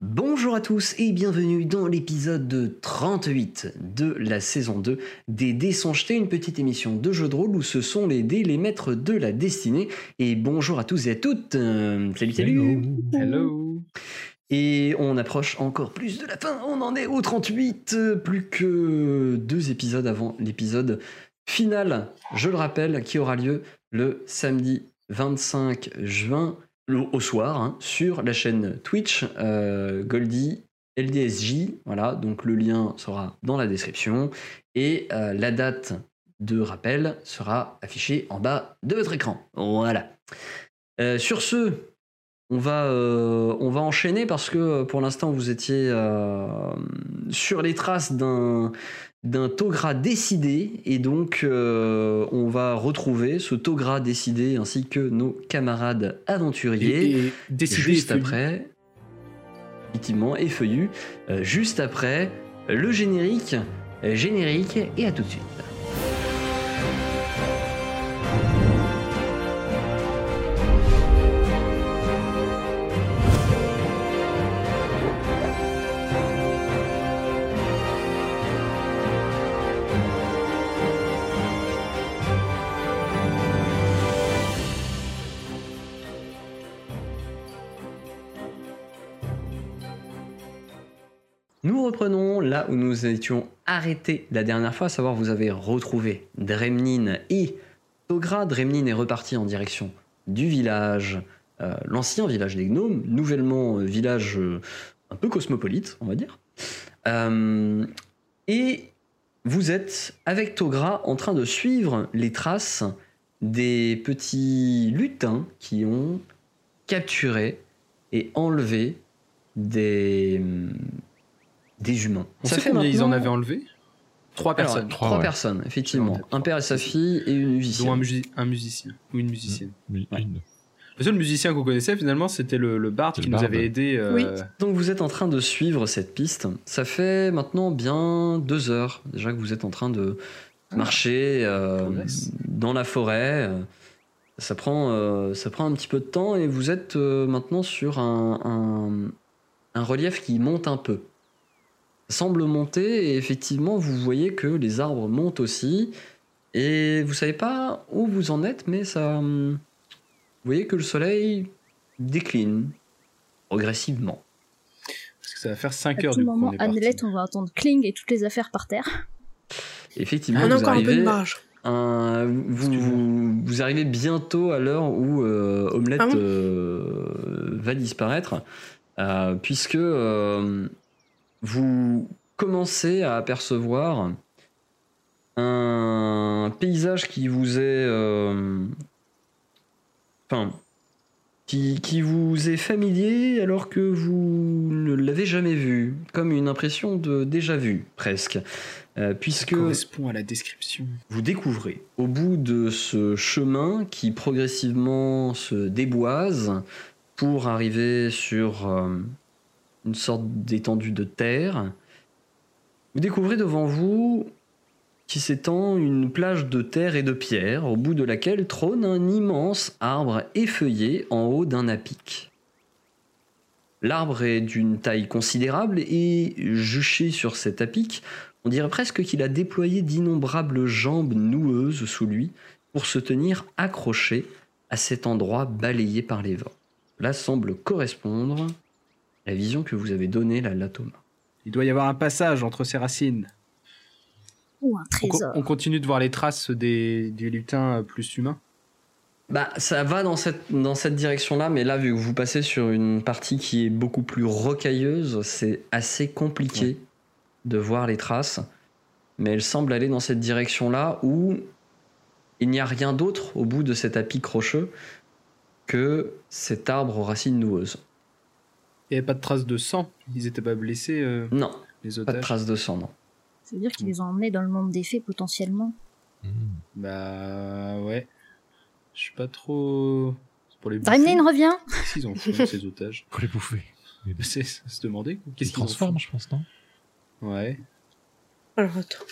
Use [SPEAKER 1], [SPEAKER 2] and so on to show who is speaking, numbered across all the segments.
[SPEAKER 1] Bonjour à tous et bienvenue dans l'épisode 38 de la saison 2 des Dés sont jetés, une petite émission de jeu de rôle où ce sont les dés les maîtres de la destinée. Et bonjour à tous et à toutes. Euh, salut, salut.
[SPEAKER 2] Hello.
[SPEAKER 1] Et on approche encore plus de la fin. On en est au 38, euh, plus que deux épisodes avant l'épisode final. Je le rappelle, qui aura lieu le samedi 25 juin au soir hein, sur la chaîne Twitch euh, Goldie LDSJ. Voilà, donc le lien sera dans la description et euh, la date de rappel sera affichée en bas de votre écran. Voilà. Euh, sur ce, on va, euh, on va enchaîner parce que pour l'instant vous étiez sur les traces d'un d'un Togra décidé. Et donc euh, on va retrouver ce Togra décidé ainsi que nos camarades aventuriers.
[SPEAKER 2] Et, et décidé
[SPEAKER 1] juste
[SPEAKER 2] et
[SPEAKER 1] après effectivement et feuillu. Euh, juste après le générique. Générique et à tout de suite où nous étions arrêtés la dernière fois, à savoir vous avez retrouvé Dremnin et Togra. Dremnin est reparti en direction du village, euh, l'ancien village des gnomes, nouvellement euh, village euh, un peu cosmopolite, on va dire. Et vous êtes avec Togra en train de suivre les traces des petits lutins qui ont capturé et enlevé des, des humains.
[SPEAKER 2] On sait combien ils en avaient enlevé Trois
[SPEAKER 1] Alors,
[SPEAKER 2] personnes.
[SPEAKER 1] trois
[SPEAKER 3] Trois, ouais.
[SPEAKER 1] personnes, effectivement. Un père et sa fille et une
[SPEAKER 2] dont un,
[SPEAKER 1] musicienne.
[SPEAKER 2] musi- un musicien ou une musicienne.
[SPEAKER 3] Oui,
[SPEAKER 1] Ouais.
[SPEAKER 3] une.
[SPEAKER 2] Le seul musicien qu'on connaissait finalement, c'était le, le bard qui
[SPEAKER 3] le
[SPEAKER 2] nous avait aidé. euh,
[SPEAKER 1] Oui. Donc vous êtes en train de suivre cette piste. Ça fait maintenant bien deux heures déjà que vous êtes en train de marcher euh, dans la forêt. Ça prend, euh, ça prend un petit peu de temps et vous êtes euh, maintenant sur un, un- un relief qui monte un peu. Semble monter et effectivement vous voyez que les arbres montent aussi et vous savez pas où vous en êtes mais ça, hum, vous voyez que le soleil décline progressivement.
[SPEAKER 2] Parce que ça va faire 5
[SPEAKER 4] À
[SPEAKER 2] heures
[SPEAKER 4] tout
[SPEAKER 2] du
[SPEAKER 4] moment,
[SPEAKER 2] coup. on est parti.
[SPEAKER 4] Annelette, on va entendre Kling et toutes les affaires par terre.
[SPEAKER 1] Effectivement,
[SPEAKER 5] On a
[SPEAKER 1] vous
[SPEAKER 5] encore un peu de
[SPEAKER 1] arrivez,
[SPEAKER 5] marge.
[SPEAKER 1] un- vous, vous, vous arrivez bientôt à l'heure où euh, Omelette
[SPEAKER 5] Ah bon
[SPEAKER 1] euh, va disparaître, euh, puisque euh, vous commencez à apercevoir un paysage qui vous est, euh, enfin, qui, qui vous est familier alors que vous ne l'avez jamais vu, comme une impression de déjà vu presque, Euh,
[SPEAKER 2] Ça
[SPEAKER 1] puisque
[SPEAKER 2] correspond à la description.
[SPEAKER 1] vous découvrez au bout de ce chemin qui progressivement se déboise pour arriver sur euh, une sorte d'étendue de terre, vous découvrez devant vous qui s'étend une plage de terre et de pierre au bout de laquelle trône un immense arbre effeuillé en haut d'un apic. L'arbre est d'une taille considérable et juché sur cet apic, on dirait presque qu'il a déployé d'innombrables jambes noueuses sous lui pour se tenir accroché à cet endroit balayé par les vents. Cela semble correspondre la vision que vous avez donnée là, là Thomas.
[SPEAKER 2] Il doit y avoir un passage entre ces racines.
[SPEAKER 4] Ou un
[SPEAKER 2] On, co-
[SPEAKER 4] trésor.
[SPEAKER 2] on continue de voir les traces des, des lutins euh, plus humains.
[SPEAKER 1] Bah, ça va dans cette, dans cette direction-là, mais là, vu que vous passez sur une partie qui est beaucoup plus rocailleuse, c'est assez compliqué de voir les traces. Mais elle semble aller dans cette direction-là où il n'y a rien d'autre au bout de cet apic rocheux que cet arbre aux racines noueuses.
[SPEAKER 2] Il n'y avait pas de traces de sang. Ils étaient pas blessés, euh,
[SPEAKER 1] Non,
[SPEAKER 2] les
[SPEAKER 1] pas de
[SPEAKER 2] otages.
[SPEAKER 1] traces de sang, non.
[SPEAKER 4] Ça veut dire qu'ils les ont emmenés dans le monde des fées potentiellement.
[SPEAKER 3] Mmh.
[SPEAKER 2] Bah ouais. Je suis pas trop. C'est pour les bouffer.
[SPEAKER 4] revient
[SPEAKER 2] Qu'est-ce qu'ils ont fait, ces otages
[SPEAKER 3] Faut les bouffer.
[SPEAKER 2] C'est c'est se demander. Qu'est-ce
[SPEAKER 3] se
[SPEAKER 2] qu'ils
[SPEAKER 3] transforment, je pense, non?
[SPEAKER 2] Ouais.
[SPEAKER 5] Alors, attends.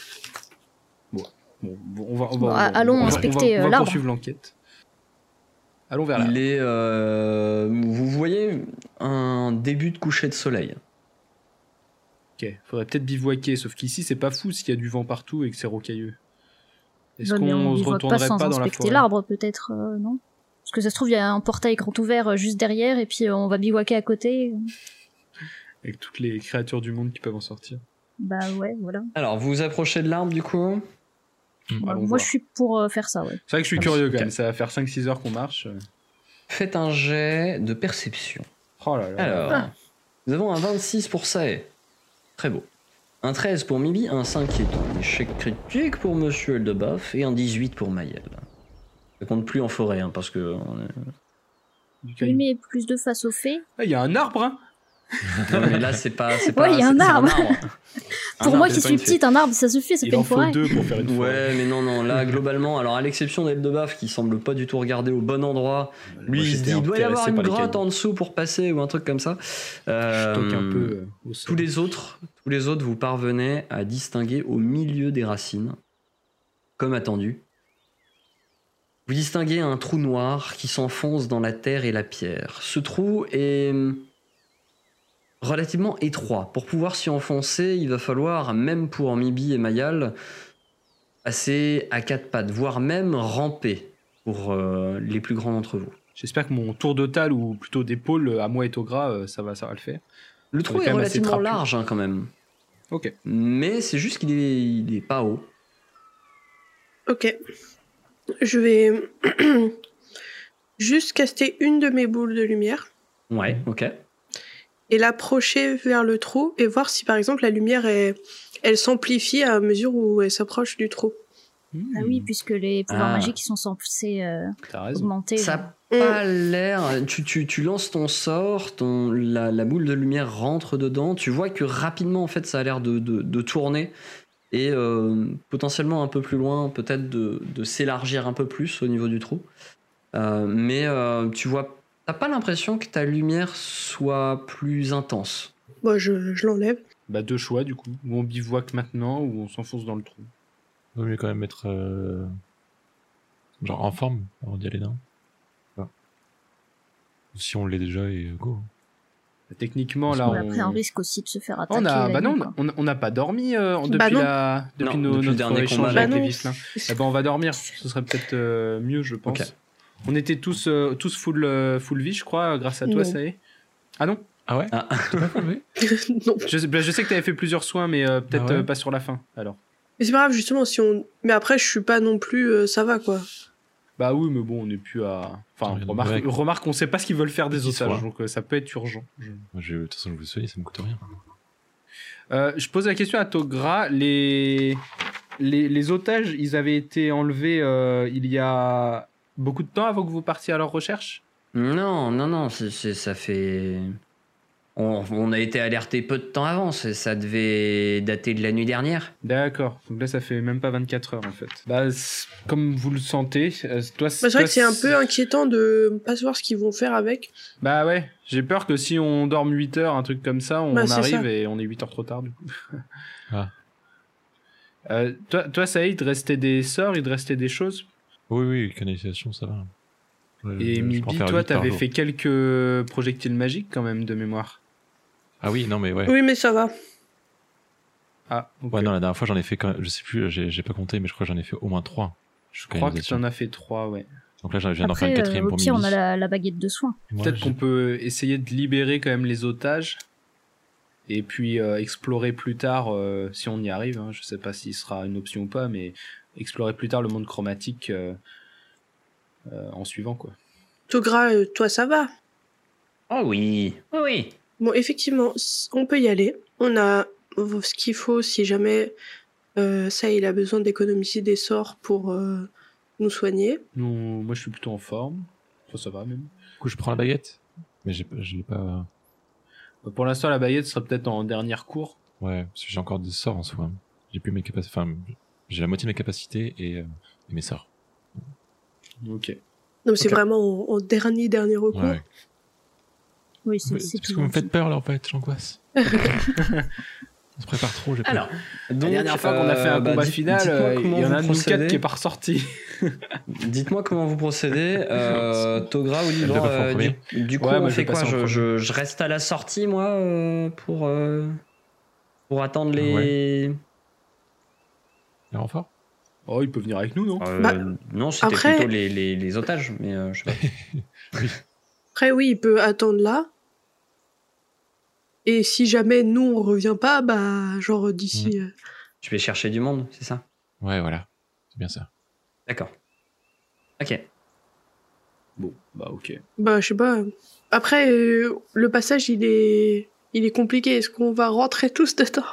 [SPEAKER 2] Bon, bon, on va, on va,
[SPEAKER 4] Bon,
[SPEAKER 2] on va-
[SPEAKER 4] allons
[SPEAKER 2] on va-
[SPEAKER 4] inspecter,
[SPEAKER 2] on va-
[SPEAKER 4] euh,
[SPEAKER 2] on va
[SPEAKER 4] l'arbre.
[SPEAKER 2] poursuivre l'enquête. Allons vers là.
[SPEAKER 1] Il est. euh, vous voyez un début de coucher de soleil.
[SPEAKER 2] Ok, faudrait peut-être bivouaquer, sauf qu'ici c'est pas fou s'il y a du vent partout et que c'est rocailleux. Est-ce qu'on se
[SPEAKER 4] bivouaque pas
[SPEAKER 2] retournerait
[SPEAKER 4] sans
[SPEAKER 2] pas, dans la
[SPEAKER 4] inspecter
[SPEAKER 2] forêt
[SPEAKER 4] l'arbre, peut-être, euh, non? Parce que ça se trouve, il y a un portail grand ouvert euh, juste derrière, et puis on va bivouaquer à côté.
[SPEAKER 2] Avec toutes les créatures du monde qui peuvent en sortir.
[SPEAKER 4] Bah ouais, voilà.
[SPEAKER 1] Alors, vous vous approchez de l'arbre du coup?
[SPEAKER 4] Bah,
[SPEAKER 2] Allons
[SPEAKER 4] moi,
[SPEAKER 2] voir.
[SPEAKER 4] je suis pour euh, faire ça, ouais.
[SPEAKER 2] C'est vrai que je suis curieux quand même, ça va faire 5-6 heures qu'on marche.
[SPEAKER 1] Faites un jet de perception.
[SPEAKER 2] Oh là là.
[SPEAKER 1] Alors,
[SPEAKER 4] Ah.
[SPEAKER 1] nous avons un 26 pour Sae. Très beau. Un 13 pour Mibi, un 5 qui est un échec critique pour Monsieur Eldebaff et un 18 pour Mayel. Ça compte plus en forêt, hein, parce que. on est-
[SPEAKER 4] Oui, mais plus de face au fait.
[SPEAKER 2] Ah, il y a un arbre, hein
[SPEAKER 1] Non, mais là, c'est pas. c'est
[SPEAKER 4] Ouais,
[SPEAKER 1] pas-
[SPEAKER 4] il y a un arbre. Pour moi qui suis petite, un arbre, ça suffit, c'est
[SPEAKER 2] Il
[SPEAKER 4] pas
[SPEAKER 2] en
[SPEAKER 4] une
[SPEAKER 2] faut
[SPEAKER 4] forêt.
[SPEAKER 2] deux pour faire une forêt.
[SPEAKER 1] Ouais, mais non, non, là, globalement, alors à l'exception d'Eldebaf qui semble pas du tout regarder au bon endroit, lui
[SPEAKER 2] Moi,
[SPEAKER 1] il se dit il doit y avoir une grotte en dessous pour passer ou un truc comme ça.
[SPEAKER 2] Je
[SPEAKER 1] Euh,
[SPEAKER 2] toque un peu euh,
[SPEAKER 1] tous les autres, tous les autres, vous parvenez à distinguer au milieu des racines, comme attendu. Vous distinguez un trou noir qui s'enfonce dans la terre et la pierre. Ce trou est hum, relativement étroit. Pour pouvoir s'y enfoncer, il va falloir, même pour Mibi et Mayal, passer à quatre pattes, voire même ramper pour euh, les plus grands d'entre vous.
[SPEAKER 2] J'espère que mon tour de tal ou plutôt d'épaule à moi et Togra, euh, ça va, ça va le faire.
[SPEAKER 1] Le trou
[SPEAKER 2] est
[SPEAKER 1] relativement large hein, quand même.
[SPEAKER 2] Ok.
[SPEAKER 1] Mais c'est juste qu'il est, il est pas haut.
[SPEAKER 3] Ok. Je vais juste caster une de mes boules de lumière
[SPEAKER 1] Ouais, ok.
[SPEAKER 3] Et l'approcher vers le trou et voir si par exemple la lumière est... elle s'amplifie à mesure où elle s'approche du trou.
[SPEAKER 4] Ah oui, puisque les pouvoirs
[SPEAKER 1] Ah.
[SPEAKER 4] magiques ils sont censés euh, augmenter.
[SPEAKER 1] Ça
[SPEAKER 4] genre.
[SPEAKER 1] a pas l'air. Tu, tu, tu lances ton sort, ton, la, la boule de lumière rentre dedans. Tu vois que rapidement, en fait, ça a l'air de, de, de tourner et euh, potentiellement un peu plus loin, peut-être de, de s'élargir un peu plus au niveau du trou. Euh, mais euh, tu vois, t'as pas l'impression que ta lumière soit plus intense?
[SPEAKER 3] Moi, je, je l'enlève.
[SPEAKER 2] Bah deux choix du coup. Ou on bivouaque maintenant ou on s'enfonce dans le trou.
[SPEAKER 5] Il vaut mieux quand même être euh, genre en forme avant d'y aller, non? Si on l'est déjà et go.
[SPEAKER 2] Techniquement
[SPEAKER 5] Parce
[SPEAKER 2] là
[SPEAKER 4] Mais
[SPEAKER 2] on...
[SPEAKER 4] Après, un risque aussi de se faire attaquer.
[SPEAKER 2] On a,
[SPEAKER 4] la
[SPEAKER 2] bah
[SPEAKER 4] nuit,
[SPEAKER 2] non,
[SPEAKER 4] quoi.
[SPEAKER 2] on on n'a pas dormi euh, depuis
[SPEAKER 3] Bah non.
[SPEAKER 2] la, depuis
[SPEAKER 1] Non,
[SPEAKER 2] nos,
[SPEAKER 1] depuis le
[SPEAKER 2] notre
[SPEAKER 1] dernier
[SPEAKER 2] échange
[SPEAKER 1] combat,
[SPEAKER 2] avec
[SPEAKER 3] Bah
[SPEAKER 2] les
[SPEAKER 3] non.
[SPEAKER 2] Eh ben on va dormir. Ce serait peut-être euh, mieux, je pense.
[SPEAKER 1] Ok.
[SPEAKER 2] On était tous euh, tous full euh, full vie, je crois, grâce à toi,
[SPEAKER 3] Non.
[SPEAKER 2] ça y est. Ah non
[SPEAKER 5] Ah ouais
[SPEAKER 1] Ah.
[SPEAKER 3] Non.
[SPEAKER 2] je sais, bah, je sais que tu avais fait plusieurs soins, mais euh, peut-être
[SPEAKER 5] Ah ouais
[SPEAKER 2] euh, pas sur la fin. Alors.
[SPEAKER 3] Mais c'est pas grave, justement, si on. Mais après, je suis pas non plus. euh, ça va, quoi.
[SPEAKER 2] Bah oui, mais bon, on n'est plus à. Enfin,
[SPEAKER 5] Non,
[SPEAKER 2] remarque,
[SPEAKER 5] ouais.
[SPEAKER 2] remarque, on sait pas ce qu'ils veulent faire des otages, donc euh, ça peut être urgent. Je-
[SPEAKER 5] Moi, je- De toute façon, je vous soigne, ça me coûte rien.
[SPEAKER 2] Euh, je pose la question à Togra. Les... les les otages, ils avaient été enlevés euh, il y a beaucoup de temps avant que vous partiez à leur recherche?
[SPEAKER 1] Non, non, non, c'est, c'est- ça fait. On, on a été alerté peu de temps avant, c'est- ça devait dater de la nuit dernière.
[SPEAKER 2] D'accord. Donc là, ça fait même pas 24 heures en fait. Bah, c'est- comme vous le sentez, euh, toi,
[SPEAKER 3] Bah, c'est vrai que c'est un peu inquiétant de pas savoir ce qu'ils vont faire avec.
[SPEAKER 2] Bah ouais, j'ai peur que si on dorme 8 heures, un truc comme ça, on
[SPEAKER 3] Bah, c'est
[SPEAKER 2] arrive
[SPEAKER 3] ça.
[SPEAKER 2] et on est 8 heures trop tard du coup.
[SPEAKER 5] Ah.
[SPEAKER 2] Euh, toi, toi, ça y est, il te restait des sorts, il te restait des choses?
[SPEAKER 5] Oui, oui, canalisation, ça va. Ouais,
[SPEAKER 2] Et Mibi, toi, t'avais fait quelques projectiles magiques quand même de mémoire.
[SPEAKER 5] Ah oui, non, mais ouais.
[SPEAKER 3] Oui, mais ça va.
[SPEAKER 2] Ah, ok.
[SPEAKER 5] Ouais, non, la dernière fois, j'en ai fait quand même, je sais plus, j'ai pas compté, mais je crois que j'en ai fait au moins trois.
[SPEAKER 2] Je crois que tu en as fait 3, ouais.
[SPEAKER 5] Donc là, je viens d'en faire une
[SPEAKER 4] euh,
[SPEAKER 5] quatrième
[SPEAKER 4] au
[SPEAKER 5] pour
[SPEAKER 4] pire, on a la, la baguette de soin.
[SPEAKER 5] Moi,
[SPEAKER 2] Peut-être qu'on peut essayer de libérer quand même les otages. Et puis euh, explorer plus tard, euh, si on y arrive, hein, je sais pas s'il sera une option ou pas, mais explorer plus tard le monde chromatique euh, euh, en suivant quoi.
[SPEAKER 3] Togra, euh, toi, ça va?
[SPEAKER 1] Oh oui, oui, oui.
[SPEAKER 3] Bon, effectivement, on peut y aller. On a ce qu'il faut si jamais euh, ça, il a besoin d'économiser des sorts pour euh, nous soigner.
[SPEAKER 2] Nous, moi je suis plutôt en forme, enfin, ça va même.
[SPEAKER 5] Du coup, je prends la baguette? Mais je l'ai pas.
[SPEAKER 2] Euh, Pour l'instant la baguette sera peut-être en dernière cour.
[SPEAKER 5] Ouais, parce que j'ai encore des sorts en soi. J'ai plus mes capacités. Enfin, j'ai la moitié de mes capacités et, euh, et mes sorts.
[SPEAKER 2] Ok.
[SPEAKER 3] Donc, c'est
[SPEAKER 2] Ok.
[SPEAKER 3] vraiment en, en dernier, dernier recours.
[SPEAKER 5] Ouais.
[SPEAKER 4] Oui, c'est
[SPEAKER 5] Mais
[SPEAKER 4] c'est
[SPEAKER 5] Parce que vous me faites peur là en fait, j'angoisse. On se prépare trop, j'ai peur.
[SPEAKER 1] Alors, donc,
[SPEAKER 2] La dernière fois qu'on a fait un
[SPEAKER 1] euh, bah,
[SPEAKER 2] combat final,
[SPEAKER 1] dites-moi
[SPEAKER 2] euh, il
[SPEAKER 1] comment
[SPEAKER 2] y en
[SPEAKER 1] vous
[SPEAKER 2] a un de nous
[SPEAKER 1] procédez.
[SPEAKER 2] quatre qui est pas ressorti.
[SPEAKER 1] Dites-moi comment vous procédez. Euh, Togra ou Liban, euh, du, du coup,
[SPEAKER 2] Ouais,
[SPEAKER 1] on
[SPEAKER 2] je
[SPEAKER 1] fait quoi je,
[SPEAKER 2] premier.
[SPEAKER 1] je- je reste à la sortie, moi, euh, pour, euh, pour attendre les.
[SPEAKER 5] Les renforts
[SPEAKER 2] Oh, il peut venir avec nous, non?
[SPEAKER 1] Euh,
[SPEAKER 3] Bah,
[SPEAKER 1] non, c'était
[SPEAKER 3] après-
[SPEAKER 1] plutôt les, les, les otages, mais euh, je sais pas.
[SPEAKER 3] Après, oui, il peut attendre là. Et si jamais nous, on revient pas, bah, genre d'ici. euh,
[SPEAKER 1] Tu vais chercher du monde, c'est ça?
[SPEAKER 5] Ouais, voilà. C'est bien ça.
[SPEAKER 1] D'accord. Ok.
[SPEAKER 2] Bon, bah ok.
[SPEAKER 3] Bah, je sais pas. Après, euh, le passage, il est. Il est compliqué. Est-ce qu'on va rentrer tous dedans?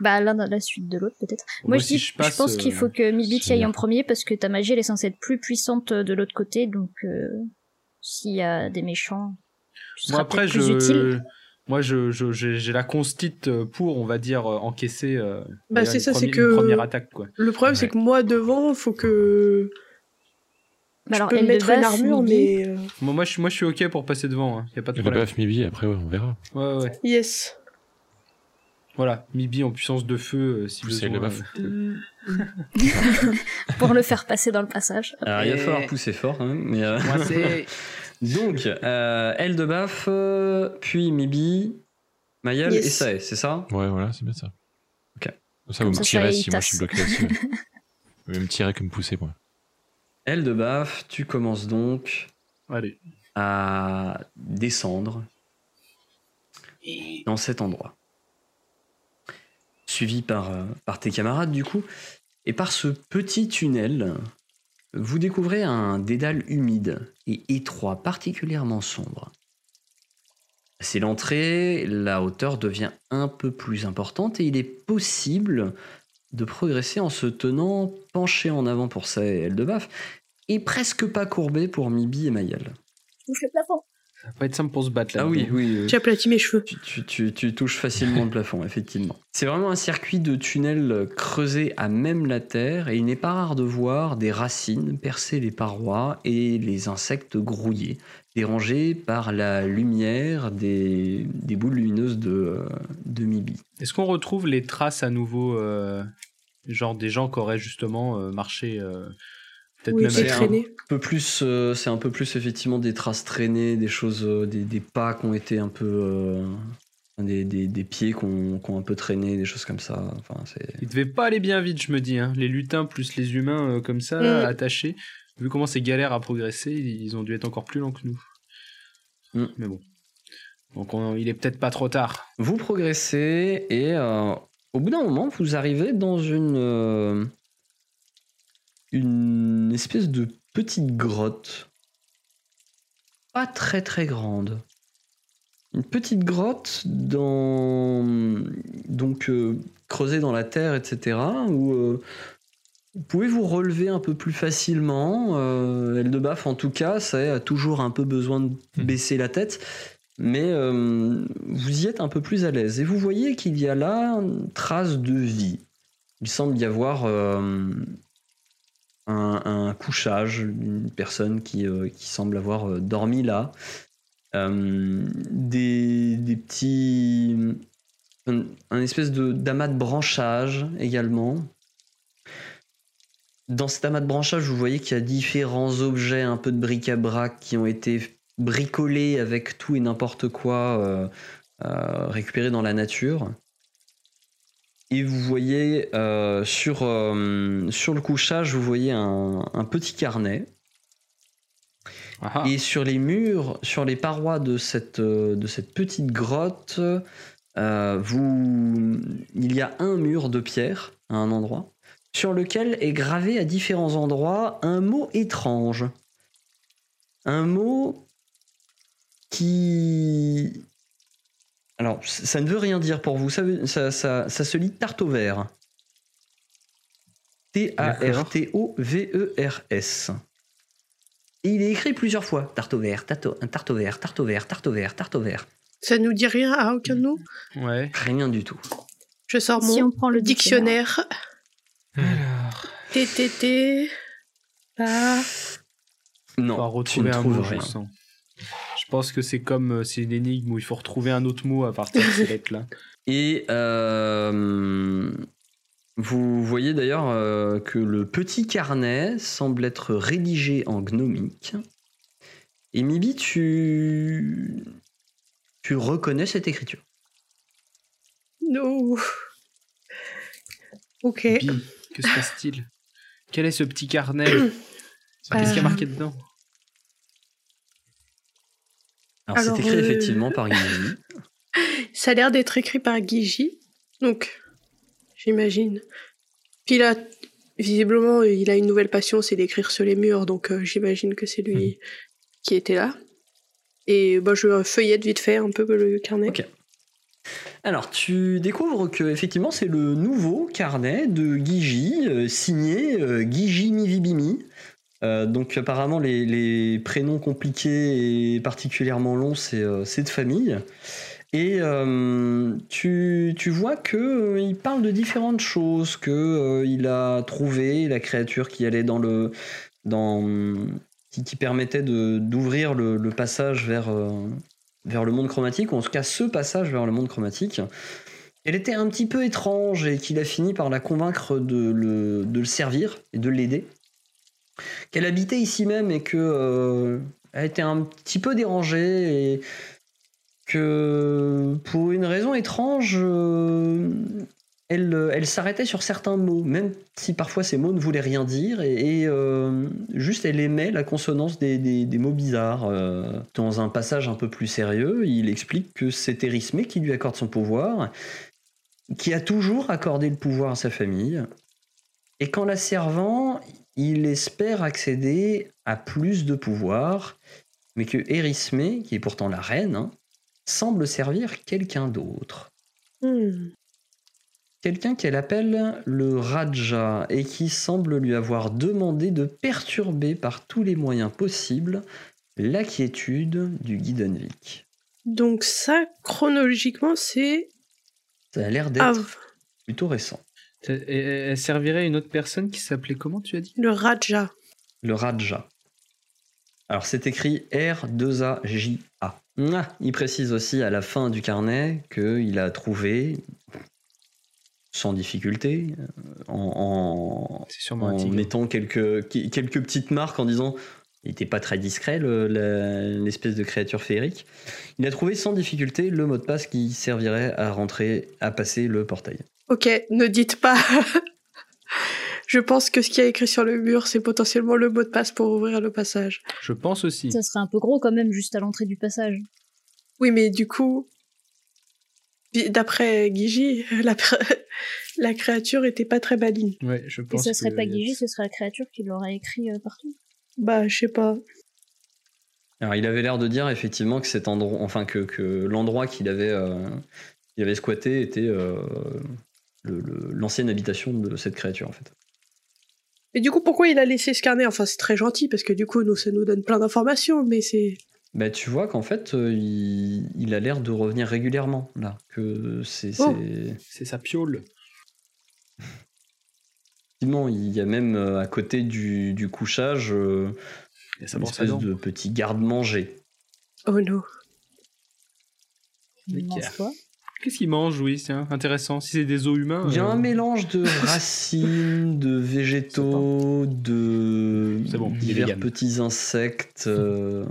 [SPEAKER 4] Bah l'un dans la suite de l'autre peut-être.
[SPEAKER 2] Moi,
[SPEAKER 4] Moi, je,
[SPEAKER 2] si
[SPEAKER 4] dis-
[SPEAKER 2] je
[SPEAKER 4] je,
[SPEAKER 2] passe,
[SPEAKER 4] pense qu'il
[SPEAKER 2] euh,
[SPEAKER 4] faut que Mibi y aille en premier parce que ta magie elle est censée être plus puissante de l'autre côté donc euh, s'il y a des méchants, tu
[SPEAKER 2] Moi après,
[SPEAKER 4] plus utile.
[SPEAKER 2] je, moi je, je- j'ai j'ai la constite pour, on va dire, euh, encaisser. euh,
[SPEAKER 3] Bah, c'est ça, c'est
[SPEAKER 2] première-
[SPEAKER 3] que-
[SPEAKER 2] première attaque quoi.
[SPEAKER 3] Le problème, c'est que moi, devant, faut que.
[SPEAKER 4] Bah,
[SPEAKER 3] je
[SPEAKER 4] alors,
[SPEAKER 3] peux
[SPEAKER 4] elle
[SPEAKER 3] mettre une armure,
[SPEAKER 4] Mibi,
[SPEAKER 3] mais. euh,
[SPEAKER 2] Moi, moi, je, suis- moi je suis ok pour passer devant, hein. y a pas de
[SPEAKER 5] Et le
[SPEAKER 2] problème.
[SPEAKER 5] buff Mibi, après, ouais, on verra.
[SPEAKER 2] Ouais, ouais.
[SPEAKER 3] Yes.
[SPEAKER 2] Voilà, Mibi en puissance de feu euh, si
[SPEAKER 5] Pousser
[SPEAKER 2] besoin.
[SPEAKER 5] le
[SPEAKER 2] euh.
[SPEAKER 4] pour le faire passer dans le passage.
[SPEAKER 1] Alors, il va falloir pousser fort, même, mais. euh,
[SPEAKER 2] Moi c'est.
[SPEAKER 1] Donc, euh, Elle de Baf, euh, puis Mibi, Mayel
[SPEAKER 3] Yes.
[SPEAKER 1] et Sae, c'est ça?
[SPEAKER 5] Ouais, voilà, c'est bien ça.
[SPEAKER 1] Ok.
[SPEAKER 5] Comme ça, vous me tirez si moi je suis bloqué là-dessus. Vous pouvez me tirer que me pousser, moi.
[SPEAKER 1] Elle de Baf, tu commences donc
[SPEAKER 2] Allez.
[SPEAKER 1] à descendre dans cet endroit. Suivi par, euh, par tes camarades, du coup, et par ce petit tunnel, vous découvrez un dédale humide et étroit, particulièrement sombre. C'est l'entrée, la hauteur devient un peu plus importante et il est possible de progresser en se tenant penché en avant pour sa aile de baf et presque pas courbé pour Mibi et
[SPEAKER 4] plafond.
[SPEAKER 2] Ça va pas être simple pour se battre là.
[SPEAKER 1] Ah oui, oui. euh,
[SPEAKER 3] J'ai aplati mes cheveux.
[SPEAKER 1] tu, tu- tu- tu touches facilement le plafond, effectivement. C'est vraiment un circuit de tunnels creusés à même la terre et il n'est pas rare de voir des racines percer les parois et les insectes grouillés, dérangés par la lumière des, des boules lumineuses de, euh, de Mibi.
[SPEAKER 2] Est-ce qu'on retrouve les traces à nouveau, euh, genre des gens qui auraient justement euh, marché, euh, peut-être
[SPEAKER 3] Oui,
[SPEAKER 2] même
[SPEAKER 1] un- peu plus, euh, c'est un peu plus effectivement des traces traînées, des choses, euh, des, des pas qui ont été un peu, euh, des, des- des pieds qui ont, qui ont un peu traîné, des choses comme ça. Enfin, c'est.
[SPEAKER 2] Ils devaient pas aller bien vite, je me dis. Hein. Les lutins plus les humains euh, comme ça,
[SPEAKER 3] Mm.
[SPEAKER 2] attachés. Vu comment c'est galère à progresser, ils ont dû être encore plus lents que nous.
[SPEAKER 1] Mm.
[SPEAKER 2] Mais bon. Donc on- il est peut-être pas trop tard.
[SPEAKER 1] Vous progressez et euh, au bout d'un moment, vous arrivez dans une euh, une espèce de petite grotte, pas très très grande. Une petite grotte dans donc euh, creusée dans la terre, etc. Où euh, vous pouvez vous relever un peu plus facilement. Euh, Eldebaf, en tout cas, ça a toujours un peu besoin de baisser la tête mais euh, vous y êtes un peu plus à l'aise. Et vous voyez qu'il y a là une trace de vie. Il semble y avoir euh, un, un couchage d'une personne qui, euh, qui semble avoir euh, dormi là. Euh, des, petits. Un, un espèce d'amas de branchage également. Dans cet amas de branchage, vous voyez qu'il y a différents objets, un peu de bric-à-brac qui ont été bricolés avec tout et n'importe quoi euh, euh, récupéré dans la nature. Et vous voyez euh, sur, euh, sur le couchage, vous voyez un, un petit carnet.
[SPEAKER 2] Ah.
[SPEAKER 1] Et sur les murs, sur les parois de cette, euh, de cette petite grotte, euh, vous... il y a un mur de pierre à un endroit, sur lequel est gravé à différents endroits un mot étrange. Un mot qui... Alors, ça ne veut rien dire pour vous, ça, veut- ça, ça- ça se lit tarte au vert. T-A-R-T-O-V-E-R-S. Et il est écrit plusieurs fois. Tarte au vert, tarte au, tarte au vert, tarte au vert, tarte au vert, tarte au vert.
[SPEAKER 3] Ça nous dit rien à aucun de nous?
[SPEAKER 2] Ouais.
[SPEAKER 1] Rien du tout.
[SPEAKER 3] Je sors mon
[SPEAKER 4] Si on prend le dictionnaire.
[SPEAKER 3] dictionnaire.
[SPEAKER 2] Alors,
[SPEAKER 3] TTT. Ah.
[SPEAKER 2] on va
[SPEAKER 1] Non, tu ne trouves rien.
[SPEAKER 2] Je pense que c'est comme euh, c'est une énigme où il faut retrouver un autre mot à partir de ces lettres-là.
[SPEAKER 1] Et euh, vous voyez d'ailleurs euh, que le petit carnet semble être rédigé en gnomique. Et Mibi, tu, tu reconnais cette écriture?
[SPEAKER 3] No. Ok.
[SPEAKER 2] Que se passe-t-il? Quel est ce petit carnet? Qu'est-ce qu'il y a marqué dedans?
[SPEAKER 1] Alors,
[SPEAKER 3] Alors,
[SPEAKER 1] c'est écrit
[SPEAKER 3] euh,
[SPEAKER 1] effectivement par Guillaume.
[SPEAKER 3] Ça a l'air d'être écrit par Guigi. Donc, j'imagine. Puis là, visiblement, il a une nouvelle passion, c'est d'écrire sur les murs. Donc, euh, j'imagine que c'est lui qui était là. Et bah, je feuillette vite fait un peu le carnet.
[SPEAKER 1] Ok. Alors, tu découvres que effectivement c'est le nouveau carnet de Guigi, euh, signé euh, Guigi Mivibimi. Euh, donc apparemment les, prénoms compliqués et particulièrement longs, c'est euh, de famille. Et euh, tu, tu vois que euh, il parle de différentes choses, que il a trouvé la créature qui allait dans le dans qui, permettait d'ouvrir le, passage vers vers le monde chromatique, ou en tout cas ce passage vers le monde chromatique, elle était un petit peu étrange et qu'il a fini par la convaincre de le, de le servir et de l'aider. Qu'elle habitait ici même et que euh, elle était un petit peu dérangée et que pour une raison étrange, euh, elle, elle s'arrêtait sur certains mots, même si parfois ces mots ne voulaient rien dire, et, euh, juste elle aimait la consonance des, des- mots bizarres. Dans un passage un peu plus sérieux, il explique que c'est Erismé qui lui accorde son pouvoir, qui a toujours accordé le pouvoir à sa famille, et qu'en la servant, il espère accéder à plus de pouvoir, mais que Erismé, qui est pourtant la reine, hein, semble servir quelqu'un d'autre
[SPEAKER 3] Hmm.
[SPEAKER 1] quelqu'un qu'elle appelle le Raja et qui semble lui avoir demandé de perturber par tous les moyens possibles la quiétude du Guidenvik.
[SPEAKER 3] Donc, ça, chronologiquement, c'est.
[SPEAKER 1] Ça a l'air d'être plutôt récent.
[SPEAKER 2] Elle- servirait à une autre personne qui s'appelait comment tu as dit?
[SPEAKER 3] Le Raja.
[SPEAKER 1] Le Raja. Alors c'est écrit R2AJ-A. Ah, il précise aussi à la fin du carnet qu'il a trouvé, sans difficulté, euh, en, mettant quelques, quelques petites marques en disant il n'était pas très discret le- l'espèce de créature féerique. Il a trouvé sans difficulté le mot de passe qui servirait à rentrer, à passer le portail.
[SPEAKER 3] Ok, ne dites pas. Je pense que ce qui a écrit sur le mur, c'est potentiellement le mot de passe pour ouvrir le passage.
[SPEAKER 2] Je pense aussi.
[SPEAKER 4] Ça serait un peu gros quand même, juste à l'entrée du passage.
[SPEAKER 3] Oui, mais du coup, d'après Guigi, la, la créature était pas très maligne.
[SPEAKER 2] Ouais, je
[SPEAKER 4] Et
[SPEAKER 2] pense.
[SPEAKER 4] ça serait
[SPEAKER 2] que-
[SPEAKER 4] pas Guigi, ce serait la créature qui l'aurait écrit euh, partout.
[SPEAKER 3] Bah, je sais pas.
[SPEAKER 1] Alors il avait l'air de dire effectivement que cet endroit, enfin que, que l'endroit qu'il avait, euh, qu'il avait squatté était euh, l'ancienne habitation de cette créature en fait.
[SPEAKER 3] Mais du coup, pourquoi il a laissé ce carnet? Enfin, c'est très gentil parce que du coup, nous, ça nous donne plein d'informations, mais c'est.
[SPEAKER 1] Bah, tu vois qu'en fait, euh, il, il a l'air de revenir régulièrement là. Que c'est,
[SPEAKER 3] Oh.
[SPEAKER 2] sa piole.
[SPEAKER 1] effectivement, il y a même euh, à côté du, du couchage euh,
[SPEAKER 2] Il y a sa
[SPEAKER 1] une espèce de petit garde-manger.
[SPEAKER 3] Oh non.
[SPEAKER 4] Il
[SPEAKER 2] Ok.
[SPEAKER 4] mange quoi?
[SPEAKER 2] Qu'est-ce qu'il mange, oui, tiens, intéressant. Si c'est des os humains.
[SPEAKER 1] Il y a
[SPEAKER 2] euh,
[SPEAKER 1] un mélange de racines, de végétaux, de
[SPEAKER 2] C'est bon,
[SPEAKER 1] divers petits insectes. euh,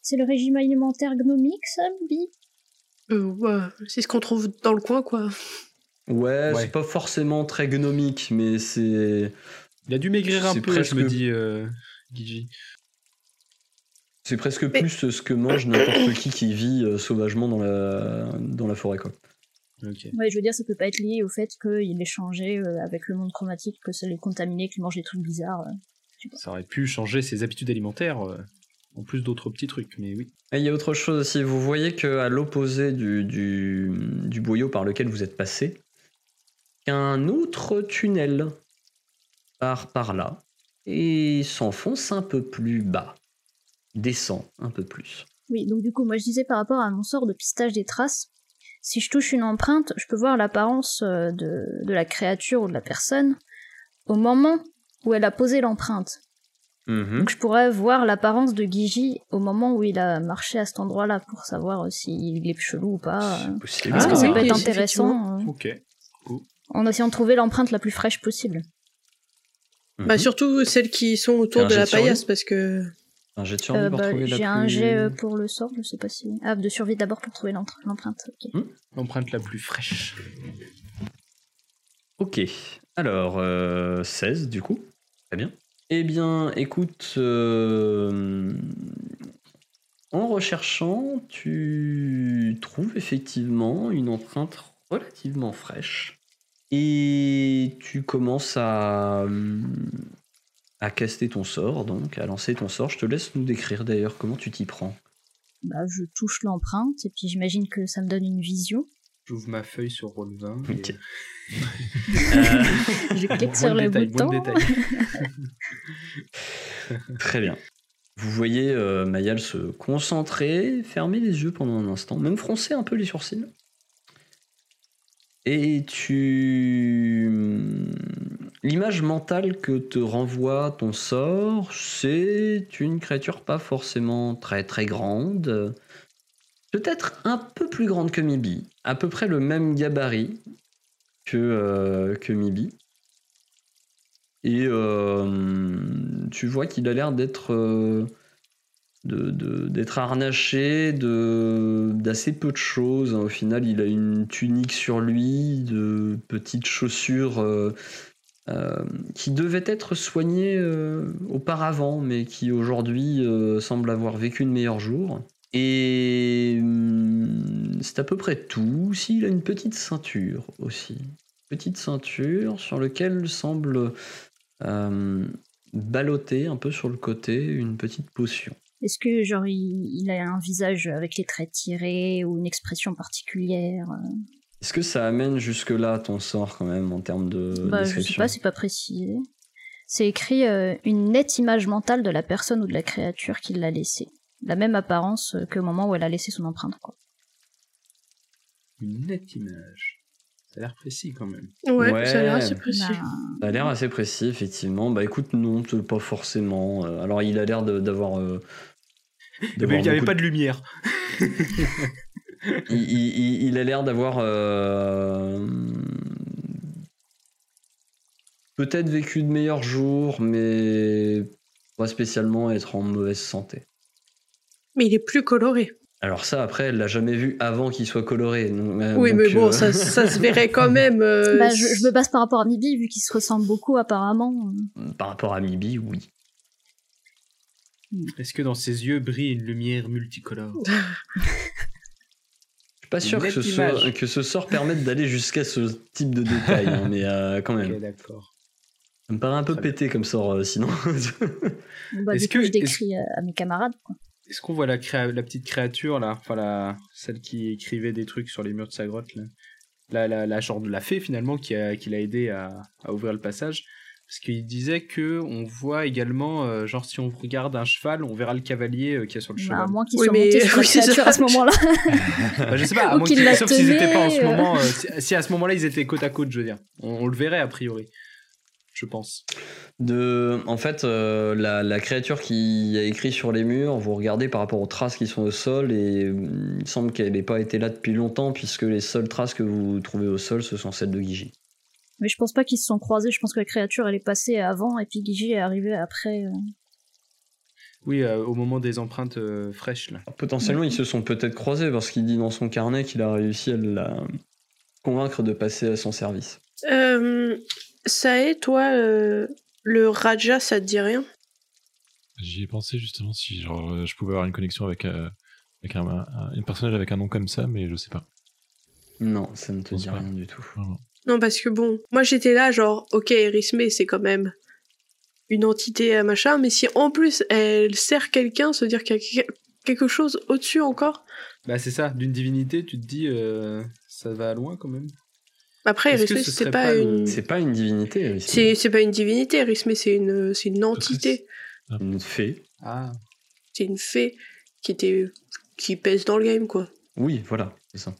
[SPEAKER 4] C'est le régime alimentaire gnomique, ça, Bi?
[SPEAKER 3] Euh, ouais, c'est ce qu'on trouve dans le coin, quoi.
[SPEAKER 1] Ouais,
[SPEAKER 2] Ouais.
[SPEAKER 1] c'est pas forcément très gnomique, mais c'est
[SPEAKER 2] Il a dû maigrir un
[SPEAKER 1] C'est
[SPEAKER 2] peu,
[SPEAKER 1] presque-
[SPEAKER 2] je me dis, euh, Guigi.
[SPEAKER 1] C'est presque
[SPEAKER 3] Mais-
[SPEAKER 1] plus ce que mange n'importe qui qui vit euh, sauvagement dans la dans la forêt quoi.
[SPEAKER 4] Ouais, je veux dire, ça peut pas être lié au fait qu'il ait changé euh, avec le monde chromatique, que ça l'ait contaminé, qu'il mange des trucs bizarres. euh.
[SPEAKER 2] Ça aurait pu changer ses habitudes alimentaires, euh, en plus d'autres petits trucs, mais oui.
[SPEAKER 1] Et il y a autre chose aussi, vous voyez que à l'opposé du, du, du boyau par lequel vous êtes passé, un autre tunnel part par là et s'enfonce un peu plus bas, descend un peu plus.
[SPEAKER 4] Oui, donc du coup, moi je disais par rapport à mon sort de pistage des traces, si je touche une empreinte, je peux voir l'apparence euh, de, de la créature ou de la personne au moment où elle a posé l'empreinte.
[SPEAKER 1] Mhm.
[SPEAKER 4] Donc je pourrais voir l'apparence de Guigi au moment où il a marché à cet endroit-là pour savoir euh, s'il est chelou ou pas. euh.
[SPEAKER 1] C'est possible.
[SPEAKER 3] Ah,
[SPEAKER 4] Parce que ça
[SPEAKER 3] oui,
[SPEAKER 4] peut être intéressant euh,
[SPEAKER 2] Ok.
[SPEAKER 4] en essayant de trouver l'empreinte la plus fraîche possible.
[SPEAKER 1] Mhm.
[SPEAKER 3] Bah, surtout celles qui sont autour de la paillasse, parce que.
[SPEAKER 1] Un jet de survie
[SPEAKER 4] Euh,
[SPEAKER 1] pour
[SPEAKER 4] bah,
[SPEAKER 1] trouver la
[SPEAKER 4] J'ai un
[SPEAKER 1] plus-
[SPEAKER 4] jet euh, pour le sort, je sais pas si. Ah, de survie d'abord pour trouver l'empreinte. ok.
[SPEAKER 2] L'empreinte la plus fraîche.
[SPEAKER 1] Ok. Alors, euh, 16 du coup. Très bien. Eh bien, écoute, euh, en recherchant, tu trouves effectivement une empreinte relativement fraîche. Et tu commences à, à caster ton sort, donc à lancer ton sort. Je te laisse nous décrire d'ailleurs comment tu t'y prends.
[SPEAKER 4] Bah, je touche l'empreinte et puis j'imagine que ça me donne une vision.
[SPEAKER 2] J'ouvre ma feuille sur roll 20.
[SPEAKER 1] Ok.
[SPEAKER 2] et-
[SPEAKER 4] Je clique
[SPEAKER 2] Bon
[SPEAKER 4] sur le
[SPEAKER 2] détail,
[SPEAKER 4] bouton.
[SPEAKER 1] Très bien. Vous voyez euh, Mayal se concentrer, fermer les yeux pendant un instant, même froncer un peu les sourcils. Et tu... L'image mentale que te renvoie ton sort, c'est une créature pas forcément très très grande. Peut-être un peu plus grande que Mibi. À peu près le même gabarit que, euh, que Mibi. Et euh, tu vois qu'il a l'air d'être euh, d'être harnaché d'assez peu de choses. hein. Au final, il a une tunique sur lui, de petites chaussures euh, qui devaient être soignées euh, auparavant, mais qui aujourd'hui euh, semblent avoir vécu de meilleurs jours. Et hum, c'est à peu près tout. S'il a une petite ceinture aussi. Petite ceinture sur laquelle semble balloter un peu sur le côté une petite potion.
[SPEAKER 4] Est-ce que, genre, il, a un visage avec les traits tirés ou une expression particulière
[SPEAKER 1] Est-ce que ça amène jusque-là ton sort quand même en termes de
[SPEAKER 4] Bah, je sais
[SPEAKER 1] description
[SPEAKER 4] pas, c'est pas précisé. C'est écrit euh, une nette image mentale de la personne ou de la créature qui l'a laissée. La même apparence euh, qu'au moment où elle a laissé son empreinte, quoi.
[SPEAKER 2] Une nette image. Ça a l'air précis quand même.
[SPEAKER 3] Ouais,
[SPEAKER 1] Ouais.
[SPEAKER 3] ça a l'air assez précis.
[SPEAKER 4] Bah,
[SPEAKER 1] Ça a l'air assez précis, effectivement. Bah écoute, non, pas forcément. Euh, Alors il a l'air d'avoir. euh,
[SPEAKER 2] il n'y avait
[SPEAKER 1] beaucoup
[SPEAKER 2] pas de lumière.
[SPEAKER 1] il, il- il- il a l'air d'avoir euh, peut-être vécu de meilleurs jours, mais pas spécialement être en mauvaise santé.
[SPEAKER 3] Mais il est plus coloré.
[SPEAKER 1] Alors ça, après, elle l'a jamais vu avant qu'il soit coloré. donc, euh,
[SPEAKER 3] oui,
[SPEAKER 1] donc,
[SPEAKER 3] mais bon,
[SPEAKER 1] euh,
[SPEAKER 3] ça, ça se verrait quand même. euh,
[SPEAKER 4] bah, je, je me base par rapport à Mibi, vu qu'ils se ressemblent beaucoup apparemment.
[SPEAKER 1] Par rapport à Mibi, oui.
[SPEAKER 2] Est-ce que dans ses yeux brille une lumière multicolore?
[SPEAKER 1] pas sûr que ce, soit-
[SPEAKER 2] image.
[SPEAKER 1] que ce sort permette d'aller jusqu'à ce type de détail, hein, mais euh, quand même.
[SPEAKER 2] Ok, d'accord.
[SPEAKER 1] Ça me paraît un peu
[SPEAKER 2] Très bien.
[SPEAKER 1] pété comme sort, euh, sinon.
[SPEAKER 4] Bah,
[SPEAKER 2] Est-ce
[SPEAKER 4] du coup,
[SPEAKER 2] que-
[SPEAKER 4] je décris euh, à mes camarades. Quoi.
[SPEAKER 2] Est-ce qu'on voit la, créa- la petite créature là? Enfin, la... celle qui écrivait des trucs sur les murs de sa grotte là La, la, la genre de la fée finalement qui, a, qui l'a aidé à, à ouvrir le passage. Parce qu'il disait que on voit également, euh, genre si on regarde un cheval, on verra le cavalier euh, qui est sur le
[SPEAKER 4] Bah, à
[SPEAKER 2] cheval.
[SPEAKER 4] moins qu'ils
[SPEAKER 3] Oui,
[SPEAKER 4] soient
[SPEAKER 3] mais-
[SPEAKER 4] montés sur la créature à ce moment-là.
[SPEAKER 2] Bah, je sais pas, à moins
[SPEAKER 4] qu'il
[SPEAKER 2] qu'ils- sauf s'ils étaient pas en ce
[SPEAKER 4] euh.
[SPEAKER 2] moment. euh, si, si à ce moment-là ils étaient côte à côte, je veux dire. On, on le verrait a priori. Je pense.
[SPEAKER 1] De, en fait, euh, la, la créature qui a écrit sur les murs, vous regardez par rapport aux traces qui sont au sol, et euh, il semble qu'elle n'ait pas été là depuis longtemps, puisque les seules traces que vous trouvez au sol, ce sont celles de Guigi.
[SPEAKER 4] Mais je pense pas qu'ils se sont croisés. Je pense que la créature, elle est passée avant et puis Gigi est arrivé après. euh.
[SPEAKER 2] Oui, euh, au moment des empreintes euh, fraîches là.
[SPEAKER 1] Potentiellement, ils se sont peut-être croisés, parce qu'il dit dans son carnet qu'il a réussi à la convaincre de passer à son service.
[SPEAKER 3] Euh, ça est, toi, euh, le Raja, ça te dit rien?
[SPEAKER 5] J'y ai pensé justement si genre, je pouvais avoir une connexion avec, euh, avec un, un, un personnage avec un nom comme ça, mais je sais pas.
[SPEAKER 1] Non, ça ne te dit
[SPEAKER 5] pas.
[SPEAKER 1] rien du tout.
[SPEAKER 5] Vraiment.
[SPEAKER 3] Non, parce que bon, moi j'étais là, genre, ok, Erisme, c'est quand même une entité euh, machin, mais si en plus elle sert quelqu'un, se dire qu'il y a que- quelque chose au-dessus encore?
[SPEAKER 2] Bah c'est ça, d'une divinité, tu te dis euh, ça va loin quand même.
[SPEAKER 3] Après, Erisme,
[SPEAKER 2] ce
[SPEAKER 3] c'est pas, une.
[SPEAKER 1] C'est pas une divinité.
[SPEAKER 3] C'est c'est pas une divinité, Erisme, c'est une, c'est une entité.
[SPEAKER 1] une fée.
[SPEAKER 2] Ah,
[SPEAKER 3] C'est une fée qui était qui pèse dans le game, quoi.
[SPEAKER 1] Oui, voilà, c'est ça.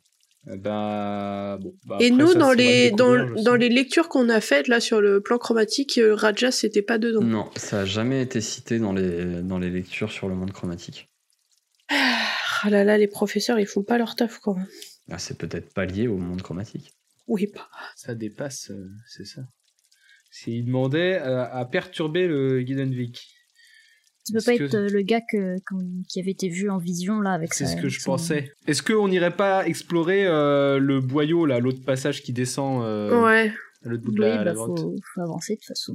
[SPEAKER 2] Eh Ben, bon, bah
[SPEAKER 3] Et
[SPEAKER 2] après,
[SPEAKER 3] nous,
[SPEAKER 2] ça,
[SPEAKER 3] dans les, dans, les lectures qu'on a faites là sur le plan chromatique, euh, Raja, c'était pas dedans.
[SPEAKER 1] Non, ça a jamais été cité dans les, dans les lectures sur le monde chromatique.
[SPEAKER 3] Ah là là, les professeurs, ils font pas leur taf, quoi.
[SPEAKER 1] Ah, c'est peut-être pas lié au monde chromatique.
[SPEAKER 3] Oui, pas.
[SPEAKER 2] Ça dépasse, euh, c'est ça. S'il demandait euh, à perturber le Guidenvik.
[SPEAKER 4] Tu peux pas
[SPEAKER 2] que-
[SPEAKER 4] être euh, le gars que, qui avait été vu en vision là avec
[SPEAKER 2] C'est ce que je
[SPEAKER 4] son-
[SPEAKER 2] pensais. Est-ce qu'on n'irait pas explorer euh, le boyau, là, l'autre passage qui descend euh,
[SPEAKER 3] Ouais.
[SPEAKER 2] à l'autre bout de
[SPEAKER 4] Oui,
[SPEAKER 2] la,
[SPEAKER 4] bah,
[SPEAKER 2] la grotte?
[SPEAKER 4] faut, faut avancer de toute façon.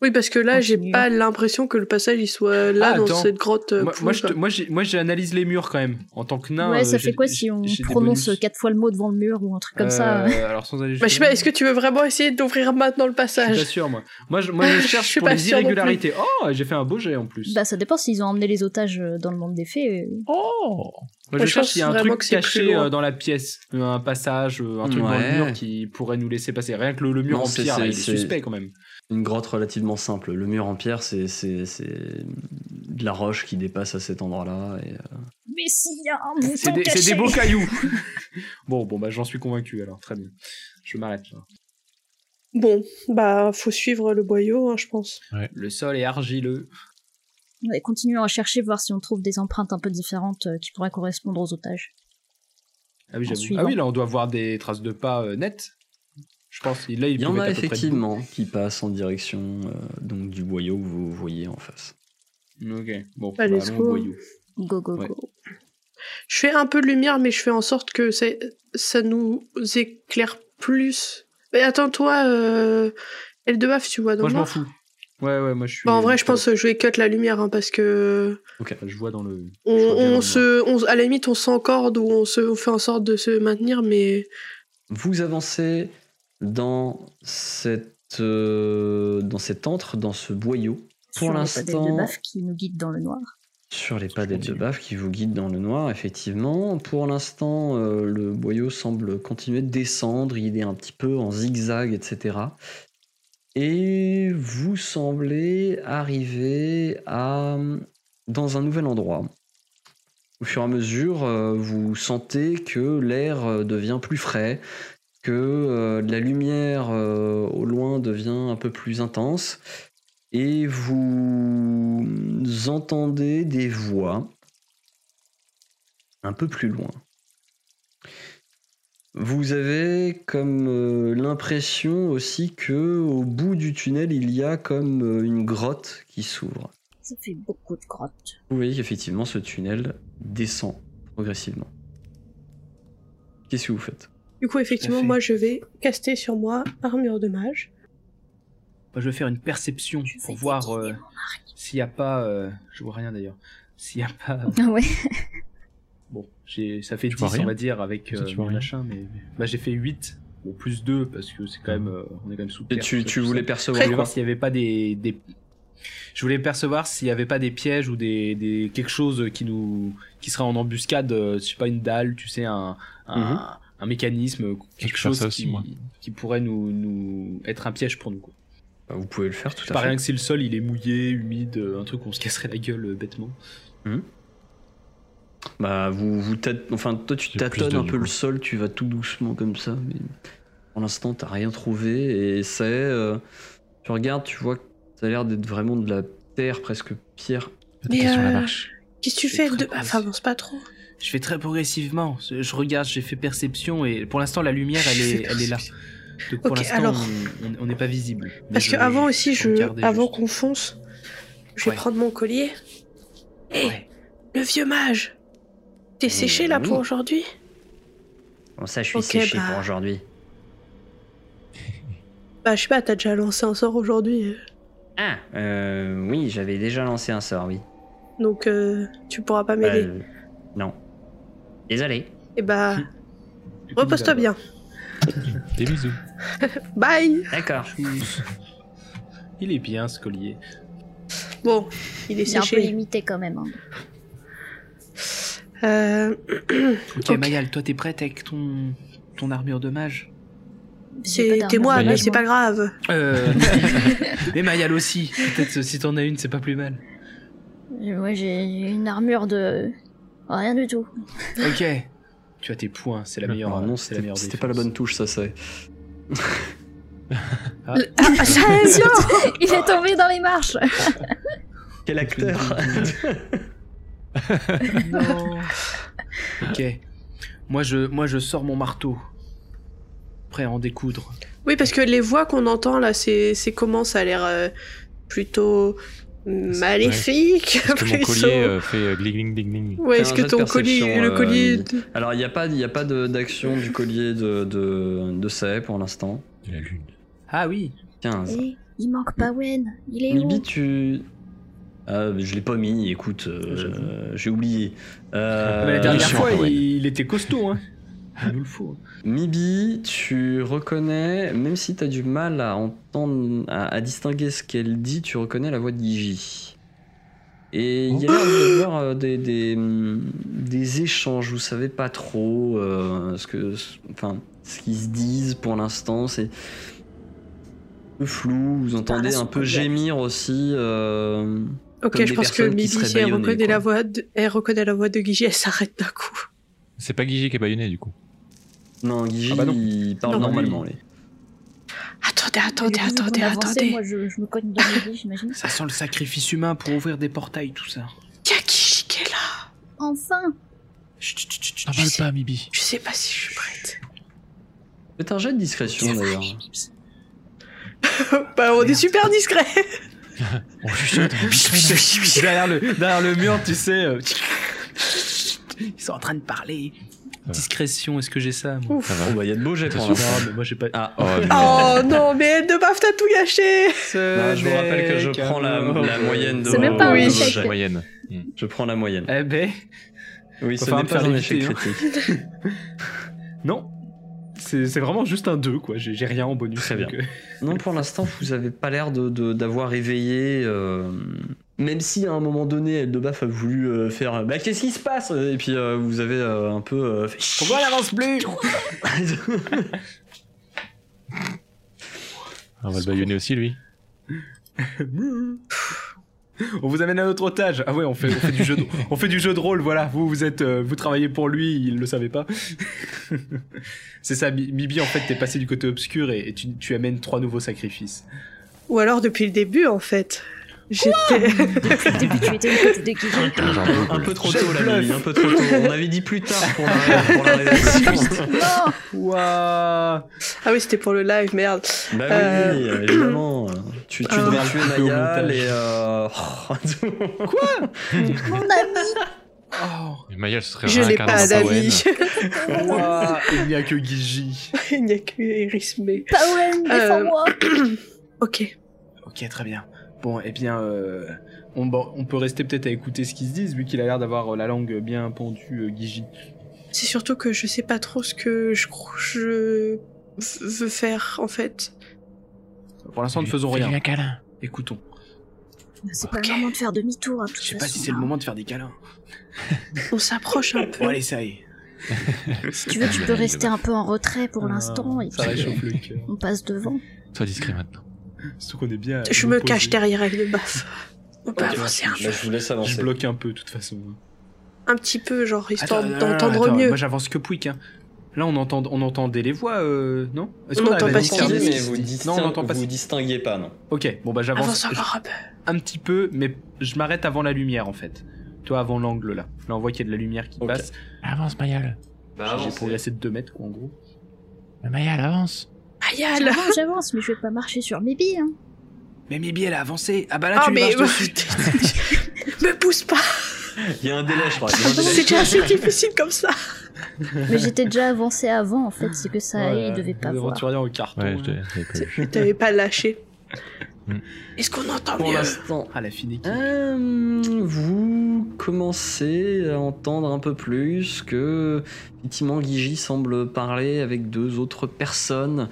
[SPEAKER 3] Oui, parce que là, j'ai
[SPEAKER 4] Continue.
[SPEAKER 3] pas l'impression que le passage il soit là
[SPEAKER 2] Ah,
[SPEAKER 3] dans
[SPEAKER 2] attends.
[SPEAKER 3] cette grotte. euh,
[SPEAKER 2] Moi, moi, je
[SPEAKER 3] pourrie,
[SPEAKER 2] te- moi, j'ai- moi, j'analyse les murs quand même. En tant que nain.
[SPEAKER 4] ouais,
[SPEAKER 2] euh,
[SPEAKER 4] ça
[SPEAKER 2] j'ai-
[SPEAKER 4] fait quoi
[SPEAKER 2] j'ai-
[SPEAKER 4] si on
[SPEAKER 2] j'ai
[SPEAKER 4] prononce quatre fois le mot devant le mur ou un truc comme ça
[SPEAKER 2] Euh, Alors sans aller.
[SPEAKER 3] Bah, je sais pas, est-ce que tu veux vraiment essayer d'ouvrir maintenant le
[SPEAKER 2] Je suis pas
[SPEAKER 3] passage
[SPEAKER 2] sûr, moi. Moi, je, moi, je
[SPEAKER 3] Je
[SPEAKER 2] cherche
[SPEAKER 3] suis
[SPEAKER 2] pour
[SPEAKER 3] pas
[SPEAKER 2] les irrégularités. Oh, j'ai fait un beau jet en plus.
[SPEAKER 4] Bah ça dépend s'ils ont emmené les otages euh, dans le monde des fées. euh.
[SPEAKER 5] Oh
[SPEAKER 2] Moi, je
[SPEAKER 3] je
[SPEAKER 2] cherche s'il y a un truc caché euh, dans la pièce. Un passage, euh, un truc dans le mur qui pourrait nous laisser passer. Rien que le, le mur
[SPEAKER 1] Non,
[SPEAKER 2] en pierre, il est
[SPEAKER 1] c'est-
[SPEAKER 2] suspect quand même.
[SPEAKER 1] Une grotte relativement simple. Le mur en pierre, c'est c'est- c'est de la roche qui dépasse à cet endroit-là. Et, euh,
[SPEAKER 4] Mais s'il y a un
[SPEAKER 2] C'est des, c'est
[SPEAKER 4] caché
[SPEAKER 2] des beaux cailloux. bon, bon, bah, j'en suis convaincu alors. Très bien. Je m'arrête là.
[SPEAKER 3] Bon, bah, faut suivre le boyau, hein, je pense.
[SPEAKER 2] Le sol est argileux.
[SPEAKER 4] Ouais, continuons à chercher, voir si on trouve des empreintes un peu différentes euh, qui pourraient correspondre aux otages.
[SPEAKER 2] Ah oui. Ah oui, là, on doit voir des traces de pas euh, nettes. Je pense. Là, il,
[SPEAKER 1] Il y en a effectivement qui passent en direction euh, donc du boyau que vous voyez en face.
[SPEAKER 2] Ok. Bon,
[SPEAKER 3] Bah,
[SPEAKER 2] allons au
[SPEAKER 3] go.
[SPEAKER 2] boyau.
[SPEAKER 4] Go, go,
[SPEAKER 2] Ouais.
[SPEAKER 4] go.
[SPEAKER 3] Je fais un peu de lumière, mais je fais en sorte que ça, ça nous éclaire plus. Mais attends, toi, euh, L2F, tu vois dans
[SPEAKER 2] Moi,
[SPEAKER 3] le
[SPEAKER 2] je m'en
[SPEAKER 3] noir?
[SPEAKER 2] fous. Ouais, ouais, moi, je suis.
[SPEAKER 3] Bah, en vrai, je pense que je vais cut la lumière, hein, parce que
[SPEAKER 2] Je vois dans le.
[SPEAKER 3] on,
[SPEAKER 2] Je vois bien dans
[SPEAKER 3] on
[SPEAKER 2] le
[SPEAKER 3] se, on- à la limite, on s'encorde ou on, se, on fait en sorte de se maintenir, mais
[SPEAKER 1] Vous avancez dans cette euh, dans cet antre, dans ce boyau. Pour
[SPEAKER 4] Sur les
[SPEAKER 1] l'instant-
[SPEAKER 4] de baf qui nous guident dans le noir.
[SPEAKER 1] Sur les pas de baf qui vous guident dans le noir, effectivement. Pour l'instant, euh, le boyau semble continuer de descendre, il est un petit peu en zigzag, etc. Et vous semblez arriver à dans un nouvel endroit. Au fur et à mesure, euh, vous sentez que l'air euh, devient plus frais, que euh, la lumière euh, au loin devient un peu plus intense, et vous entendez des voix un peu plus loin. Vous avez comme euh, l'impression aussi que au bout du tunnel, il y a comme une grotte qui s'ouvre.
[SPEAKER 4] Ça fait beaucoup de grottes.
[SPEAKER 1] Vous voyez qu'effectivement, ce tunnel descend progressivement. Qu'est-ce que vous faites?
[SPEAKER 3] Du coup, effectivement, moi, je vais caster sur moi armure de mage.
[SPEAKER 2] Je vais faire une perception
[SPEAKER 4] Je
[SPEAKER 2] pour voir euh, s'il n'y a pas. euh, Je vois rien d'ailleurs. S'il n'y a pas.
[SPEAKER 4] Ah ouais.
[SPEAKER 2] Bon, ça fait
[SPEAKER 5] Tu
[SPEAKER 2] 10,
[SPEAKER 5] vois rien
[SPEAKER 2] on va dire, avec euh,
[SPEAKER 5] tu vois
[SPEAKER 2] mon machin, mais. Bah, j'ai fait 8. Bon, plus 2, parce que c'est quand même. euh, on est quand même sous
[SPEAKER 1] Et
[SPEAKER 2] terre,
[SPEAKER 1] tu,
[SPEAKER 2] ça,
[SPEAKER 1] tu
[SPEAKER 2] tout
[SPEAKER 1] voulais
[SPEAKER 2] ça.
[SPEAKER 1] percevoir
[SPEAKER 2] Je voulais
[SPEAKER 1] quoi
[SPEAKER 2] voir s'il n'y avait pas des, des- Je voulais percevoir s'il n'y avait pas des pièges ou des, des quelque chose qui nous qui serait en embuscade, euh, je sais pas une dalle, tu sais un un,
[SPEAKER 1] Mhm.
[SPEAKER 2] Un mécanisme, quelque chose
[SPEAKER 5] aussi,
[SPEAKER 2] qui, pourrait nous nous être un piège pour nous. Quoi.
[SPEAKER 1] Bah, Vous pouvez le faire tout
[SPEAKER 2] C'est
[SPEAKER 1] à
[SPEAKER 2] pas
[SPEAKER 1] fait.
[SPEAKER 2] rien que si le sol il est mouillé, humide, euh, un truc où on se casserait la gueule euh, bêtement.
[SPEAKER 1] Bah, vous, vous enfin, toi, tu tâtonnes un peu le sol, tu vas tout doucement comme ça, mais pour l'instant, t'as rien trouvé et c'est. euh, tu regardes, tu vois que ça a l'air d'être vraiment de la terre, presque pierre.
[SPEAKER 3] Mais, euh. Qu'est-ce que tu fais de... Enfin, avance pas trop.
[SPEAKER 2] Je fais très progressivement. Je regarde, j'ai fait perception et pour l'instant la lumière elle est, elle est là. Donc pour
[SPEAKER 3] Ok,
[SPEAKER 2] l'instant
[SPEAKER 3] alors-
[SPEAKER 2] on- n'est pas visible. Mais
[SPEAKER 3] Parce
[SPEAKER 2] je-
[SPEAKER 3] que avant aussi, je, avant qu'on fonce, je vais
[SPEAKER 2] Ouais.
[SPEAKER 3] prendre mon collier. Hé,
[SPEAKER 2] Ouais.
[SPEAKER 3] le vieux mage T'es séché là pour aujourd'hui?
[SPEAKER 1] Bon, ça, je suis séché
[SPEAKER 3] bah.
[SPEAKER 1] pour aujourd'hui.
[SPEAKER 3] Bah, je sais pas, t'as déjà lancé un sort aujourd'hui.
[SPEAKER 1] Ah, euh, oui, j'avais déjà lancé un sort, oui.
[SPEAKER 3] Donc, euh, tu pourras pas
[SPEAKER 1] Bah,
[SPEAKER 3] m'aider.
[SPEAKER 1] euh, non. Désolé.
[SPEAKER 3] Et bah,
[SPEAKER 2] Du coup,
[SPEAKER 3] repose-toi bien.
[SPEAKER 5] Des bisous.
[SPEAKER 3] Bye
[SPEAKER 1] D'accord.
[SPEAKER 2] Il est bien ce collier.
[SPEAKER 3] Bon, il est
[SPEAKER 4] Il est un peu limité quand même. hein.
[SPEAKER 3] Euh,
[SPEAKER 2] Ok,
[SPEAKER 3] Ok.
[SPEAKER 2] Mayal, toi t'es prête avec ton ton armure de mage?
[SPEAKER 3] C'est moi, mais c'est
[SPEAKER 4] moi.
[SPEAKER 3] pas grave.
[SPEAKER 2] Euh... Mais Mayal aussi. Peut-être si t'en as une, c'est pas plus mal.
[SPEAKER 4] Euh, Ouais, j'ai une armure de. Rien du tout.
[SPEAKER 2] Ok. Tu as tes points, c'est la
[SPEAKER 5] Ah,
[SPEAKER 2] meilleure.
[SPEAKER 1] Ah non,
[SPEAKER 2] c'est la
[SPEAKER 1] c'était
[SPEAKER 2] meilleure
[SPEAKER 1] c'était pas la bonne touche, ça, c'est.
[SPEAKER 3] Ah, attention
[SPEAKER 4] Il est tombé dans les marches
[SPEAKER 1] Quel acteur
[SPEAKER 2] Non. ok. Moi je, moi, je sors mon marteau. Prêt à en découdre.
[SPEAKER 3] Oui, parce que les voix qu'on entend là, c'est c'est comment? Ça a l'air euh, plutôt maléfique.
[SPEAKER 5] Est-ce que mon collier euh, fait euh, gling gling gling gling
[SPEAKER 3] Ouais, est-ce que
[SPEAKER 1] de
[SPEAKER 3] ton collier, le
[SPEAKER 1] euh,
[SPEAKER 3] collier.
[SPEAKER 1] Mimi. Alors, il n'y a pas, y a pas de- d'action du collier de, de, de Sae pour l'instant.
[SPEAKER 5] de la lune
[SPEAKER 2] Ah oui.
[SPEAKER 1] 15.
[SPEAKER 4] Eh, Il manque Pawen, il est
[SPEAKER 1] Mibi,
[SPEAKER 4] où
[SPEAKER 1] tu. Ah, je l'ai pas mis, écoute, euh,
[SPEAKER 2] J'avoue.
[SPEAKER 1] j'ai oublié. Euh,
[SPEAKER 2] Mais la dernière fois,
[SPEAKER 5] ouais.
[SPEAKER 2] il, il était costaud. Hein. Il nous le faut.
[SPEAKER 1] Mibi, tu reconnais, même si tu as du mal à entendre, à, à distinguer ce qu'elle dit, tu reconnais la voix de Gigi. Et il y a l'air avoir euh, des, des, hum, des échanges, vous savez pas trop euh, ce que, enfin, ce qu'ils se disent pour l'instant, c'est un peu flou. Vous entendez un peu gémir aussi. euh,
[SPEAKER 3] Ok,
[SPEAKER 1] comme
[SPEAKER 3] je
[SPEAKER 1] des
[SPEAKER 3] pense que Mibi, elle reconnaît,
[SPEAKER 1] quoi.
[SPEAKER 3] la voix de... elle reconnaît la voix de Guigi, elle s'arrête d'un coup.
[SPEAKER 5] C'est pas Guigi qui est baïonné du coup.
[SPEAKER 1] Non, Gigi,
[SPEAKER 2] Ah bah non.
[SPEAKER 1] il parle
[SPEAKER 3] Non,
[SPEAKER 1] normalement.
[SPEAKER 2] lui.
[SPEAKER 3] Attendez, attendez, attendez, attendez.
[SPEAKER 4] Moi, je, je me cogne dans les vies, j'imagine.
[SPEAKER 2] Ça sent le sacrifice humain pour ouvrir des portails, tout ça.
[SPEAKER 3] Il y a Guigi qui est là?
[SPEAKER 4] Enfin
[SPEAKER 2] Chut, chut, chut, chut,
[SPEAKER 5] T'en
[SPEAKER 2] chut.
[SPEAKER 5] parle pas, Mibi.
[SPEAKER 3] Je sais pas si je suis prête.
[SPEAKER 1] Faites un jet de discrétion d'ailleurs.
[SPEAKER 3] bah, on est super discret.
[SPEAKER 5] On chuchote, on chuchote.
[SPEAKER 2] derrière, le, derrière le mur, tu sais. euh, Ils sont en train de parler.
[SPEAKER 5] Va.
[SPEAKER 2] Discrétion, est-ce que j'ai ça
[SPEAKER 1] Oh bah il y a de beaux jets pour
[SPEAKER 5] Ça
[SPEAKER 1] l'instant.
[SPEAKER 2] Non, mais moi j'ai pas.
[SPEAKER 1] Ah,
[SPEAKER 5] Oh,
[SPEAKER 3] Oh non, mais elle de baf, t'as tout gâché.
[SPEAKER 1] Non, je vous rappelle que je prends la, la moyenne de
[SPEAKER 4] C'est même pas un échec.
[SPEAKER 5] Moyenne. Hmm.
[SPEAKER 1] Je prends la moyenne.
[SPEAKER 2] Eh ben,
[SPEAKER 1] Oui, ce n'est pas un échec
[SPEAKER 2] hein.
[SPEAKER 1] critique.
[SPEAKER 2] non. C'est vraiment juste un 2, quoi. J'ai rien en bonus.
[SPEAKER 1] Très bien.
[SPEAKER 2] euh,
[SPEAKER 1] Non, pour l'instant, vous avez pas l'air de- de- d'avoir éveillé. euh, Même si à un moment donné, Eldebaf a voulu euh, faire Bah, qu'est-ce qui se passe? Et puis euh, vous avez euh, un peu euh, fait
[SPEAKER 2] Pourquoi elle avance plus?
[SPEAKER 5] On va le baïonner aussi, lui.
[SPEAKER 2] On vous amène à notre otage. Ah ouais, on fait, on fait du jeu de, on fait du jeu de rôle. Voilà, vous vous êtes, euh, vous travaillez pour lui, il le savait pas. C'est ça, Mibi. En fait, t'es passé du côté obscur et, et tu, tu amènes trois nouveaux sacrifices.
[SPEAKER 3] Ou alors depuis le début, en fait. J'étais.
[SPEAKER 4] Depuis le début, tu étais du côté de.
[SPEAKER 5] Genre,
[SPEAKER 1] un peu trop tôt, la nuit, un peu trop tôt. On avait dit plus tard pour la, pour la rédaction.
[SPEAKER 4] Non
[SPEAKER 2] Waouh
[SPEAKER 3] Ah oui, c'était pour le live, merde.
[SPEAKER 1] Bah
[SPEAKER 3] Euh,
[SPEAKER 1] oui, évidemment. Tu, tu
[SPEAKER 3] Ah.
[SPEAKER 1] devais tuer
[SPEAKER 2] montage.
[SPEAKER 1] et. Euh...
[SPEAKER 4] Mon ami
[SPEAKER 2] Oh,
[SPEAKER 5] Mais Maya, serait
[SPEAKER 3] Je n'ai pas d'amis.
[SPEAKER 2] waouh, Il n'y a que Guigi.
[SPEAKER 3] Il n'y a que Erismé.
[SPEAKER 4] Pawen, défends-moi
[SPEAKER 3] Ok.
[SPEAKER 2] Ok, très bien. Bon, eh bien, euh, on, bon, on peut rester peut-être à écouter ce qu'ils se disent, vu qu'il a l'air d'avoir euh, la langue bien pendue, euh, Guigi.
[SPEAKER 3] C'est surtout que je sais pas trop ce que je, je veux faire, en fait.
[SPEAKER 2] Pour l'instant, ne faisons rien.
[SPEAKER 5] un câlin.
[SPEAKER 2] Écoutons.
[SPEAKER 4] C'est pas le moment de faire demi-tour, à toute
[SPEAKER 2] Je sais pas
[SPEAKER 4] façon.
[SPEAKER 2] si c'est le moment de faire des câlins.
[SPEAKER 3] On s'approche un peu.
[SPEAKER 2] Bon, allez, ça y est.
[SPEAKER 4] Si tu veux, tu peux rester un peu en retrait pour l'instant, et
[SPEAKER 2] Ça
[SPEAKER 4] puis
[SPEAKER 2] réchauffe le cœur.
[SPEAKER 4] on passe devant.
[SPEAKER 5] Sois discret maintenant.
[SPEAKER 2] Surtout qu'on est bien.
[SPEAKER 3] Je me
[SPEAKER 2] poser.
[SPEAKER 3] cache derrière elle de baf. On peut avancer un,
[SPEAKER 1] Bah, je vous laisse
[SPEAKER 2] Je
[SPEAKER 1] avancer.
[SPEAKER 2] bloque un peu, de toute façon.
[SPEAKER 3] un petit peu, genre, histoire d'entendre mieux.
[SPEAKER 2] Moi, j'avance que Pouic. Hein. Là, on, entend, on entendait les voix, euh, non? Est-ce
[SPEAKER 3] On
[SPEAKER 2] qu'on à
[SPEAKER 3] pas
[SPEAKER 1] mais vous,
[SPEAKER 2] Non, on n'entend pas.
[SPEAKER 1] vous distinguez pas, non.
[SPEAKER 2] Ok, bon, bah
[SPEAKER 3] Avance
[SPEAKER 2] j'avance
[SPEAKER 3] encore un peu.
[SPEAKER 2] un petit peu, mais je m'arrête avant la lumière, en fait. Toi, avant l'angle, là. Là, on voit qu'il y a de la lumière qui passe.
[SPEAKER 5] Avance, Mayal.
[SPEAKER 2] J'ai progressé de 2 mètres, quoi, en gros.
[SPEAKER 5] Mais Mayal, avance.
[SPEAKER 3] Ayal
[SPEAKER 4] J'avance, j'avance, mais je vais pas marcher sur mes billes. Hein.
[SPEAKER 2] Mais Mibi, elle a avancé. Ah bah là,
[SPEAKER 3] Ah,
[SPEAKER 2] tu lui
[SPEAKER 3] mais.
[SPEAKER 2] marches dessus.
[SPEAKER 3] Me pousse pas
[SPEAKER 1] Il y a un délai, je crois.
[SPEAKER 3] C'est déjà assez difficile comme ça
[SPEAKER 4] Mais j'étais déjà avancé avant, en fait, c'est que ça, il devait pas voir.
[SPEAKER 2] aventuriers en carton.
[SPEAKER 5] Ouais,
[SPEAKER 2] hein.
[SPEAKER 3] T'avais pas lâché.
[SPEAKER 5] Hmm.
[SPEAKER 3] Est-ce qu'on entend
[SPEAKER 1] Pour
[SPEAKER 3] mieux
[SPEAKER 1] l'instant.
[SPEAKER 2] Ah, la fine équipe.
[SPEAKER 1] Euh, vous commencez à entendre un peu plus que effectivement Guigi semble parler avec deux autres personnes.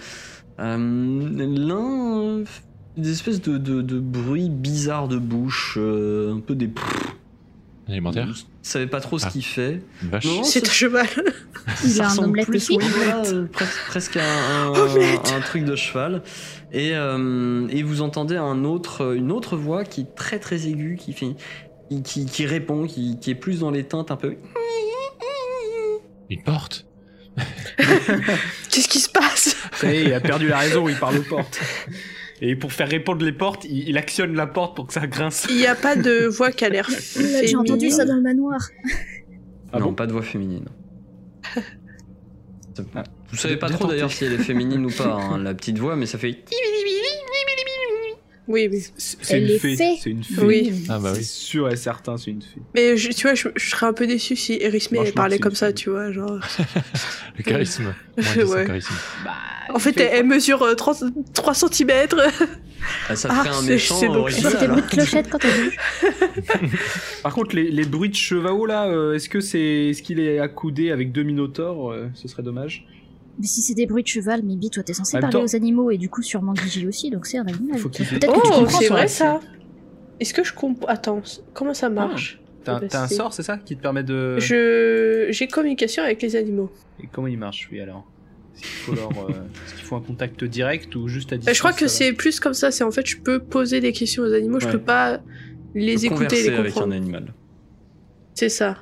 [SPEAKER 1] Euh, L'un fait des espèces de, de, de bruits bizarres de bouche, euh, un peu des.
[SPEAKER 5] Alimentaire
[SPEAKER 1] Savez pas trop ce
[SPEAKER 5] Ah.
[SPEAKER 1] qu'il fait.
[SPEAKER 3] C'est un cheval.
[SPEAKER 4] Il
[SPEAKER 1] ça
[SPEAKER 4] a un
[SPEAKER 1] ressemble
[SPEAKER 4] omelette
[SPEAKER 1] plus,
[SPEAKER 4] aussi
[SPEAKER 1] oui, voilà, euh, presque, presque à un,
[SPEAKER 3] Omelette.
[SPEAKER 1] un truc de cheval. Et, euh, et vous entendez un autre, une autre voix qui est très très aiguë, qui, fait, qui, qui, qui répond, qui, qui est plus dans les teintes un peu.
[SPEAKER 5] Une porte
[SPEAKER 3] Qu'est-ce qui se passe?
[SPEAKER 2] Ça y est, il a perdu la raison, il parle aux portes. Et pour faire répondre les portes, il, il actionne la porte pour que ça grince.
[SPEAKER 3] Il n'y a pas de voix qui a l'air
[SPEAKER 4] J'ai entendu ça dans le manoir.
[SPEAKER 2] Ah
[SPEAKER 1] non,
[SPEAKER 2] bon
[SPEAKER 1] pas de voix féminine.
[SPEAKER 2] Ah.
[SPEAKER 1] Vous savez pas trop d'ailleurs si elle est féminine ou pas, hein, la petite voix, mais ça fait.
[SPEAKER 3] Oui, oui.
[SPEAKER 2] C'est c'est une fée.
[SPEAKER 4] fée.
[SPEAKER 2] C'est une fée.
[SPEAKER 3] Oui.
[SPEAKER 5] Ah bah
[SPEAKER 2] C'est
[SPEAKER 5] oui.
[SPEAKER 2] sûr et certain, c'est une fée.
[SPEAKER 3] Mais je- tu vois, je, je serais un peu déçu si Erisme
[SPEAKER 2] Franchement,
[SPEAKER 3] parlait
[SPEAKER 2] c'est
[SPEAKER 3] comme ça, tu vois, genre.
[SPEAKER 5] Le charisme. Moins dix,
[SPEAKER 3] Ouais.
[SPEAKER 5] un charisme.
[SPEAKER 2] Bah,
[SPEAKER 3] En fait, elle, elle mesure euh, 30 3 cm.
[SPEAKER 1] Ah, ça
[SPEAKER 3] Ah,
[SPEAKER 1] ferait un
[SPEAKER 3] c'est-
[SPEAKER 1] méchant
[SPEAKER 3] c'est
[SPEAKER 4] fait des bruits de clochette quand elle bouge.
[SPEAKER 2] Par contre, les, les bruits de chevaux là, euh, est-ce que c'est, est-ce qu'il est accoudé avec deux minotaures euh, Ce serait dommage.
[SPEAKER 4] Mais si c'est des bruits de cheval, Mibi, toi t'es censé parler
[SPEAKER 2] temps-
[SPEAKER 4] aux animaux et du coup sûrement Gigi aussi, donc c'est un animal.
[SPEAKER 2] Faut qu'il-
[SPEAKER 4] Peut-être que tu
[SPEAKER 3] Oh,
[SPEAKER 4] comprends
[SPEAKER 3] c'est vrai ça. Est-ce que je comprends Attends, comment ça marche
[SPEAKER 2] T'as,
[SPEAKER 3] Ah,
[SPEAKER 2] t'as un
[SPEAKER 3] c'est-
[SPEAKER 2] sort, c'est ça, qui te permet de.
[SPEAKER 3] Je j'ai communication avec les animaux.
[SPEAKER 2] Et comment il marche, lui alors? Est-ce qu'il faut leur, euh, est-ce qu'il faut un contact direct ou juste à
[SPEAKER 3] Euh,
[SPEAKER 2] distance
[SPEAKER 3] je crois que c'est plus comme ça. C'est en fait, je peux poser des questions aux animaux. Je peux pas les écouter, et les
[SPEAKER 1] avec un
[SPEAKER 3] comprendre.
[SPEAKER 1] animal.
[SPEAKER 3] C'est ça.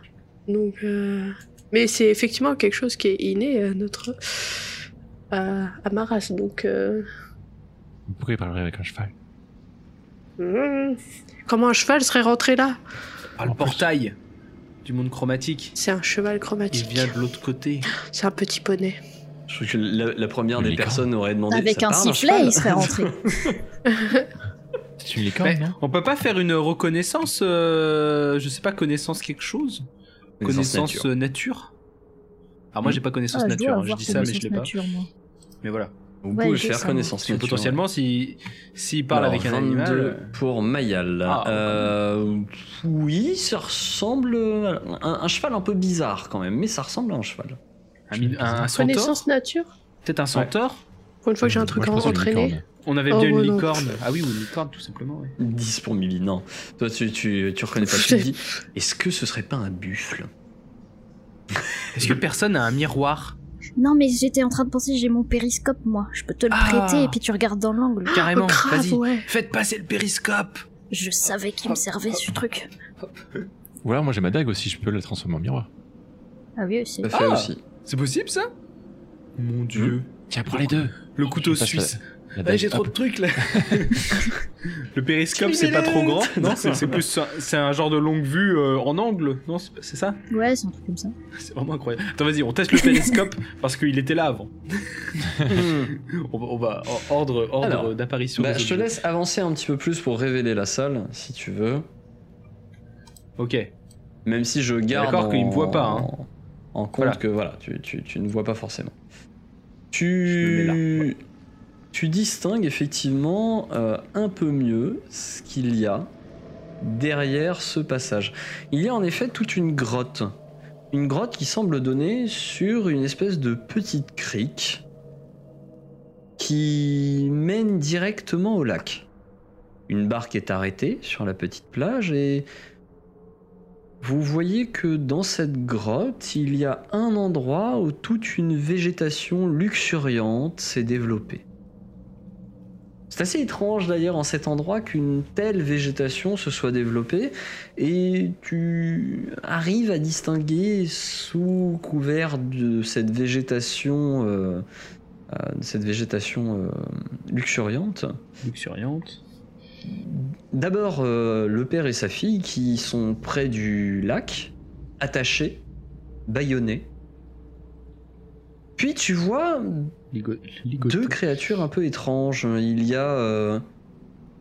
[SPEAKER 3] Donc, euh, mais c'est effectivement quelque chose qui est inné à notre à, à ma race. Donc, euh,
[SPEAKER 5] Pourquoi il parlerait avec un cheval
[SPEAKER 3] hmm, comment un cheval serait rentré là?
[SPEAKER 2] Ah, le
[SPEAKER 5] En plus.
[SPEAKER 2] portail du monde chromatique.
[SPEAKER 3] C'est un cheval
[SPEAKER 2] Il
[SPEAKER 3] chromatique.
[SPEAKER 2] vient de l'autre côté.
[SPEAKER 3] C'est un petit poney.
[SPEAKER 1] Je trouve que la, la première
[SPEAKER 5] Une
[SPEAKER 1] des
[SPEAKER 5] licorne.
[SPEAKER 1] personnes aurait demandé.
[SPEAKER 4] Avec
[SPEAKER 1] ça
[SPEAKER 4] un sifflet, il serait rentré.
[SPEAKER 5] C'est une licorne, non?
[SPEAKER 2] on peut pas faire une reconnaissance, euh, je sais pas, connaissance quelque chose? Connaissance
[SPEAKER 1] nature.
[SPEAKER 2] euh, nature Alors moi j'ai pas connaissance
[SPEAKER 4] Ah,
[SPEAKER 2] nature, hein, je dis ça mais je l'ai pas.
[SPEAKER 4] nature.
[SPEAKER 2] Mais voilà.
[SPEAKER 1] Vous
[SPEAKER 4] Ouais,
[SPEAKER 1] pouvez
[SPEAKER 4] je
[SPEAKER 1] faire connaissance nature.
[SPEAKER 2] potentiellement si s'il parle
[SPEAKER 1] Alors,
[SPEAKER 2] avec un
[SPEAKER 1] 22
[SPEAKER 2] animal,
[SPEAKER 1] pour Mayal.
[SPEAKER 2] Ah,
[SPEAKER 1] Euh, oui, ça ressemble à un, un cheval un peu bizarre quand même, mais ça ressemble à un cheval.
[SPEAKER 2] un, un, un centaure
[SPEAKER 3] Connaissance nature
[SPEAKER 2] Peut-être un centaure
[SPEAKER 3] Pour une fois que j'ai un truc
[SPEAKER 5] Moi, je
[SPEAKER 2] On avait
[SPEAKER 3] Oh,
[SPEAKER 2] bien une licorne. Ah oui, ou une licorne tout simplement. ouais.
[SPEAKER 1] 10 pour Mili, non. Toi, tu, tu, tu reconnais pas. Tu dis, est-ce que ce serait pas un buffle
[SPEAKER 2] Est-ce que personne a un miroir?
[SPEAKER 4] Non, mais j'étais en train de penser, j'ai mon périscope, moi. Je peux te le
[SPEAKER 2] Ah.
[SPEAKER 4] prêter et puis tu regardes dans l'angle.
[SPEAKER 2] Carrément,
[SPEAKER 3] Oh,
[SPEAKER 2] vas-y.
[SPEAKER 3] ouais.
[SPEAKER 2] Faites passer le périscope
[SPEAKER 4] Je savais qu'il me servait ce truc.
[SPEAKER 5] Ou alors moi j'ai ma dague aussi, je peux la transformer en miroir.
[SPEAKER 4] Ah oui, aussi.
[SPEAKER 2] Ah.
[SPEAKER 1] aussi.
[SPEAKER 2] C'est possible ça? Mon dieu.
[SPEAKER 5] Tiens, prends les deux.
[SPEAKER 2] Le couteau suisse. Ah, j'ai trop de trucs là. le périscope
[SPEAKER 1] Tu
[SPEAKER 2] c'est pas trop grand. Non, c'est plus un- c'est un genre de longue vue euh, en angle. Non, c'est ça?
[SPEAKER 4] Ouais, c'est un truc comme ça.
[SPEAKER 2] C'est vraiment incroyable. Attends, vas-y, on teste le périscope parce qu'il était là avant. on, va, on va- en- ordre ordre d'apparition.
[SPEAKER 1] Bah, je te laisse avancer un petit peu plus pour révéler la salle, si tu veux.
[SPEAKER 2] Ok.
[SPEAKER 1] Même si je garde
[SPEAKER 2] D'accord
[SPEAKER 1] en,
[SPEAKER 2] qu'il me voit pas, hein.
[SPEAKER 1] en compte
[SPEAKER 2] Voilà.
[SPEAKER 1] que voilà, tu, tu- tu ne vois pas forcément.
[SPEAKER 2] Je me mets
[SPEAKER 1] Tu,
[SPEAKER 2] là,
[SPEAKER 1] tu distingues effectivement euh, un peu mieux ce qu'il y a derrière ce passage. Il y a en effet toute une grotte. Une grotte qui semble donner sur une espèce de petite crique qui mène directement au lac. Une barque est arrêtée sur la petite plage et vous voyez que dans cette grotte, il y a un endroit où toute une végétation luxuriante s'est développée. C'est assez étrange d'ailleurs en cet endroit qu'une telle végétation se soit développée et tu arrives à distinguer sous couvert de cette végétation, euh, euh, cette végétation euh, luxuriante,
[SPEAKER 2] Luxuriante.
[SPEAKER 1] D'abord, le père et sa fille qui sont près du lac, attachés, bâillonnés. Puis tu vois
[SPEAKER 2] Ligo-
[SPEAKER 1] deux créatures un peu étranges. Il y a, euh,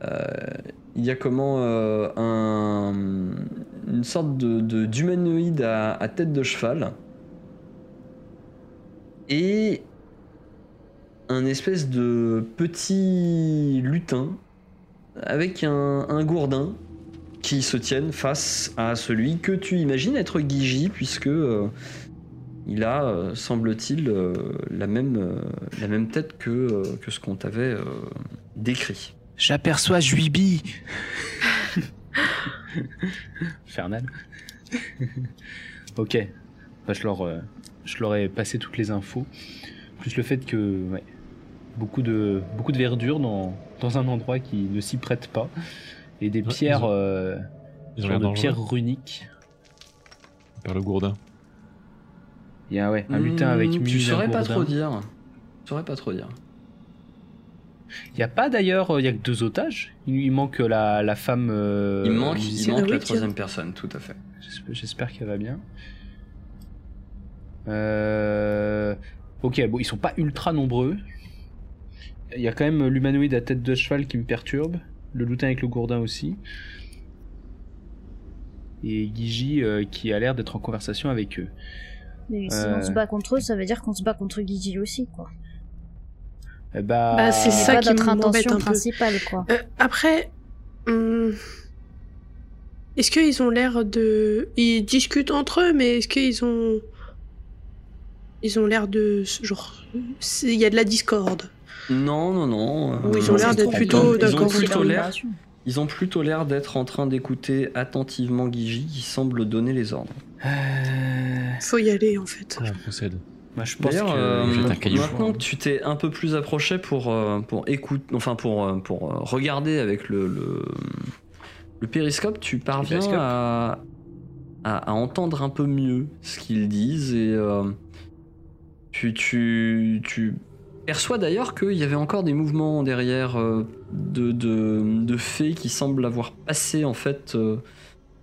[SPEAKER 1] euh, il y a comment euh, un, une sorte de de- d'humanoïde à, à tête de cheval et un espèce de petit lutin avec un, un gourdin qui se tiennent face à celui que tu imagines être Guigi puisque il a, euh, semble-t-il, euh, la, même, euh, la même tête que, euh, que ce qu'on t'avait euh, décrit.
[SPEAKER 2] J'aperçois Juibi. Infernal. ok. Bah, je, leur, euh, je leur ai passé toutes les infos. Plus le fait que ouais, beaucoup, de, beaucoup de verdure dans, dans un endroit qui ne s'y prête pas. Et des
[SPEAKER 5] Ouais,
[SPEAKER 2] pierres,
[SPEAKER 5] ils ont-
[SPEAKER 2] euh,
[SPEAKER 5] Ils ont
[SPEAKER 2] genre
[SPEAKER 5] l'air
[SPEAKER 2] de pierres runiques.
[SPEAKER 5] Par le gourdin.
[SPEAKER 2] Il y a ouais, un lutin avec
[SPEAKER 1] Hmm,
[SPEAKER 2] mille
[SPEAKER 1] Tu saurais pas trop dire. Tu saurais pas trop dire.
[SPEAKER 2] Il y a pas d'ailleurs, euh, il y a que deux otages. Il, il manque la, la femme. euh,
[SPEAKER 1] il manque, il manque la troisième personne, tout à fait.
[SPEAKER 2] J'espère- J'espère qu'elle va bien. Euh... Ok, bon, ils sont pas ultra nombreux. Il y a quand même l'humanoïde à tête de cheval qui me perturbe. Le lutin avec le gourdin aussi. Et Gigi euh, qui a l'air d'être en conversation avec eux.
[SPEAKER 4] Mais si
[SPEAKER 2] Euh.
[SPEAKER 4] on se bat contre eux, ça veut dire qu'on se bat contre Guigui aussi, quoi.
[SPEAKER 2] Eh bah,
[SPEAKER 3] Bah, c'est ça qui
[SPEAKER 4] notre intention
[SPEAKER 3] un peu.
[SPEAKER 4] principale, quoi.
[SPEAKER 3] Euh, après, hum, est-ce qu'ils ont l'air de. Ils discutent entre eux, mais est-ce qu'ils ont. Ils ont l'air de. Genre. Il y a de la discorde?
[SPEAKER 1] Non, non, non.
[SPEAKER 3] Oui, ils ont
[SPEAKER 1] euh,
[SPEAKER 3] l'air d'être plutôt
[SPEAKER 1] Ils ont
[SPEAKER 3] d'accord.
[SPEAKER 1] plutôt l'air. Ils ont plutôt l'air d'être en train d'écouter attentivement Guigi qui semble donner les ordres.
[SPEAKER 2] Euh,
[SPEAKER 3] Faut y aller, en fait.
[SPEAKER 5] Comment on procède
[SPEAKER 2] je pense que.
[SPEAKER 1] euh, maintenant que tu t'es un peu plus approché pour euh, pour écouter, enfin pour euh, pour euh, regarder avec le le, le périscope, tu parviens
[SPEAKER 2] périscope.
[SPEAKER 1] à, à à entendre un peu mieux ce qu'ils disent et euh, tu tu tu perçois d'ailleurs qu'il y avait encore des mouvements derrière euh, de, de de fées qui semblent avoir passé en fait euh,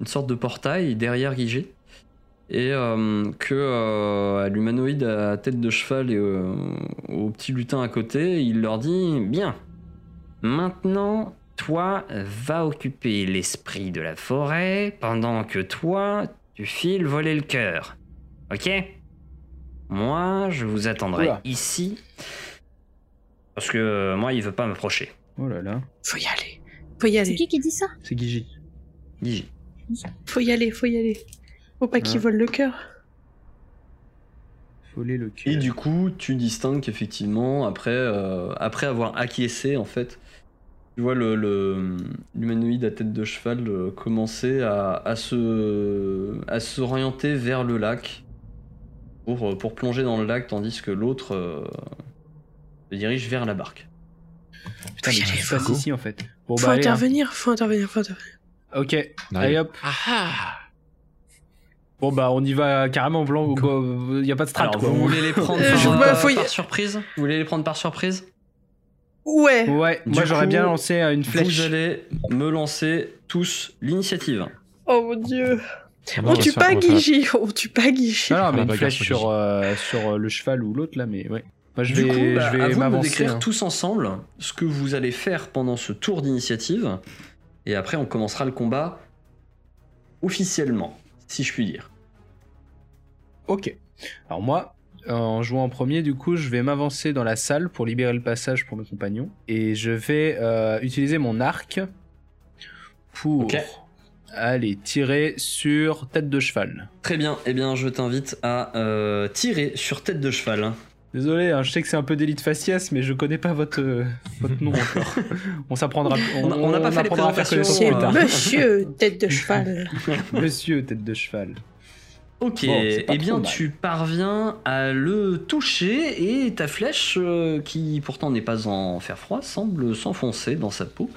[SPEAKER 1] une sorte de portail derrière Guigé et euh, que l'humanoïde à tête de cheval et au petit lutin à côté, il leur dit Bien, maintenant, toi, va occuper l'esprit de la forêt pendant que toi, tu files voler le cœur. Ok? Moi, je vous attendrai
[SPEAKER 2] Oula.
[SPEAKER 1] ici. Parce que euh, moi, il veut pas m'approcher.
[SPEAKER 2] Oh là là,
[SPEAKER 3] Faut y aller. Faut y
[SPEAKER 4] C'est
[SPEAKER 3] aller.
[SPEAKER 4] qui qui dit ça
[SPEAKER 2] c'est Gigi.
[SPEAKER 1] Gigi.
[SPEAKER 3] Faut y aller, faut y aller. Faut pas qu'ils
[SPEAKER 1] Ouais.
[SPEAKER 3] volent le cœur.
[SPEAKER 2] Voler le cul.
[SPEAKER 1] Et du coup, tu distingues qu'effectivement, après, euh, après avoir acquiescé, en fait, tu vois le, le- l'humanoïde à tête de cheval euh, commencer à, à se à s'orienter vers le lac pour, pour plonger dans le lac, tandis que l'autre euh, se dirige vers la barque.
[SPEAKER 2] Putain, mais
[SPEAKER 3] aller,
[SPEAKER 2] se passe
[SPEAKER 3] faut-
[SPEAKER 2] ici en fait Bon
[SPEAKER 3] Faut
[SPEAKER 2] bah allez, hein.
[SPEAKER 3] intervenir, faut intervenir, faut intervenir.
[SPEAKER 2] Ok,
[SPEAKER 5] On
[SPEAKER 2] allez hop. Bon bah on y va carrément blanc, il y a pas de strat
[SPEAKER 1] Alors,
[SPEAKER 2] quoi.
[SPEAKER 1] vous voulez les prendre
[SPEAKER 3] Euh,
[SPEAKER 1] par,
[SPEAKER 3] je-
[SPEAKER 1] euh,
[SPEAKER 3] bah, faut y-
[SPEAKER 1] par surprise? Vous voulez les prendre par surprise?
[SPEAKER 3] Ouais.
[SPEAKER 2] Ouais,
[SPEAKER 1] Du
[SPEAKER 2] moi j'aurais bien lancé euh, une flèche.
[SPEAKER 1] Vous allez me lancer tous l'initiative.
[SPEAKER 3] Oh mon dieu.
[SPEAKER 5] Ah,
[SPEAKER 3] On tue pas Guigi, on tue pas Guigi.
[SPEAKER 2] Non, non,
[SPEAKER 5] Ah,
[SPEAKER 2] mais une
[SPEAKER 5] bagarre
[SPEAKER 2] flèche
[SPEAKER 5] sur
[SPEAKER 2] sur, euh, euh, le cheval ou l'autre là, mais ouais. Moi je
[SPEAKER 1] Du
[SPEAKER 2] vais,
[SPEAKER 1] coup, bah,
[SPEAKER 2] je
[SPEAKER 1] à
[SPEAKER 2] vais
[SPEAKER 1] vous de décrire
[SPEAKER 2] hein.
[SPEAKER 1] tous ensemble ce que vous allez faire pendant ce tour d'initiative. Et après, on commencera le combat officiellement, si je puis dire.
[SPEAKER 2] Ok. Alors moi, en jouant en premier, du coup, je vais m'avancer dans la salle pour libérer le passage pour mes compagnons. Et je vais euh, utiliser mon arc pour
[SPEAKER 1] Ok.
[SPEAKER 2] aller tirer sur tête de cheval.
[SPEAKER 1] Très bien, eh bien, je t'invite à euh, tirer sur tête de cheval.
[SPEAKER 2] Désolé, hein, je sais que c'est un peu délit de faciès, mais je connais pas votre, euh, votre nom encore. on s'apprendra.
[SPEAKER 1] On n'a pas fait les
[SPEAKER 3] C'est
[SPEAKER 2] plus tard.
[SPEAKER 3] monsieur tête de cheval.
[SPEAKER 2] Monsieur tête de cheval.
[SPEAKER 1] Ok,
[SPEAKER 2] Bon,
[SPEAKER 1] eh bien, tu parviens à le toucher et ta flèche, euh, qui pourtant n'est pas en fer froid, semble s'enfoncer dans sa peau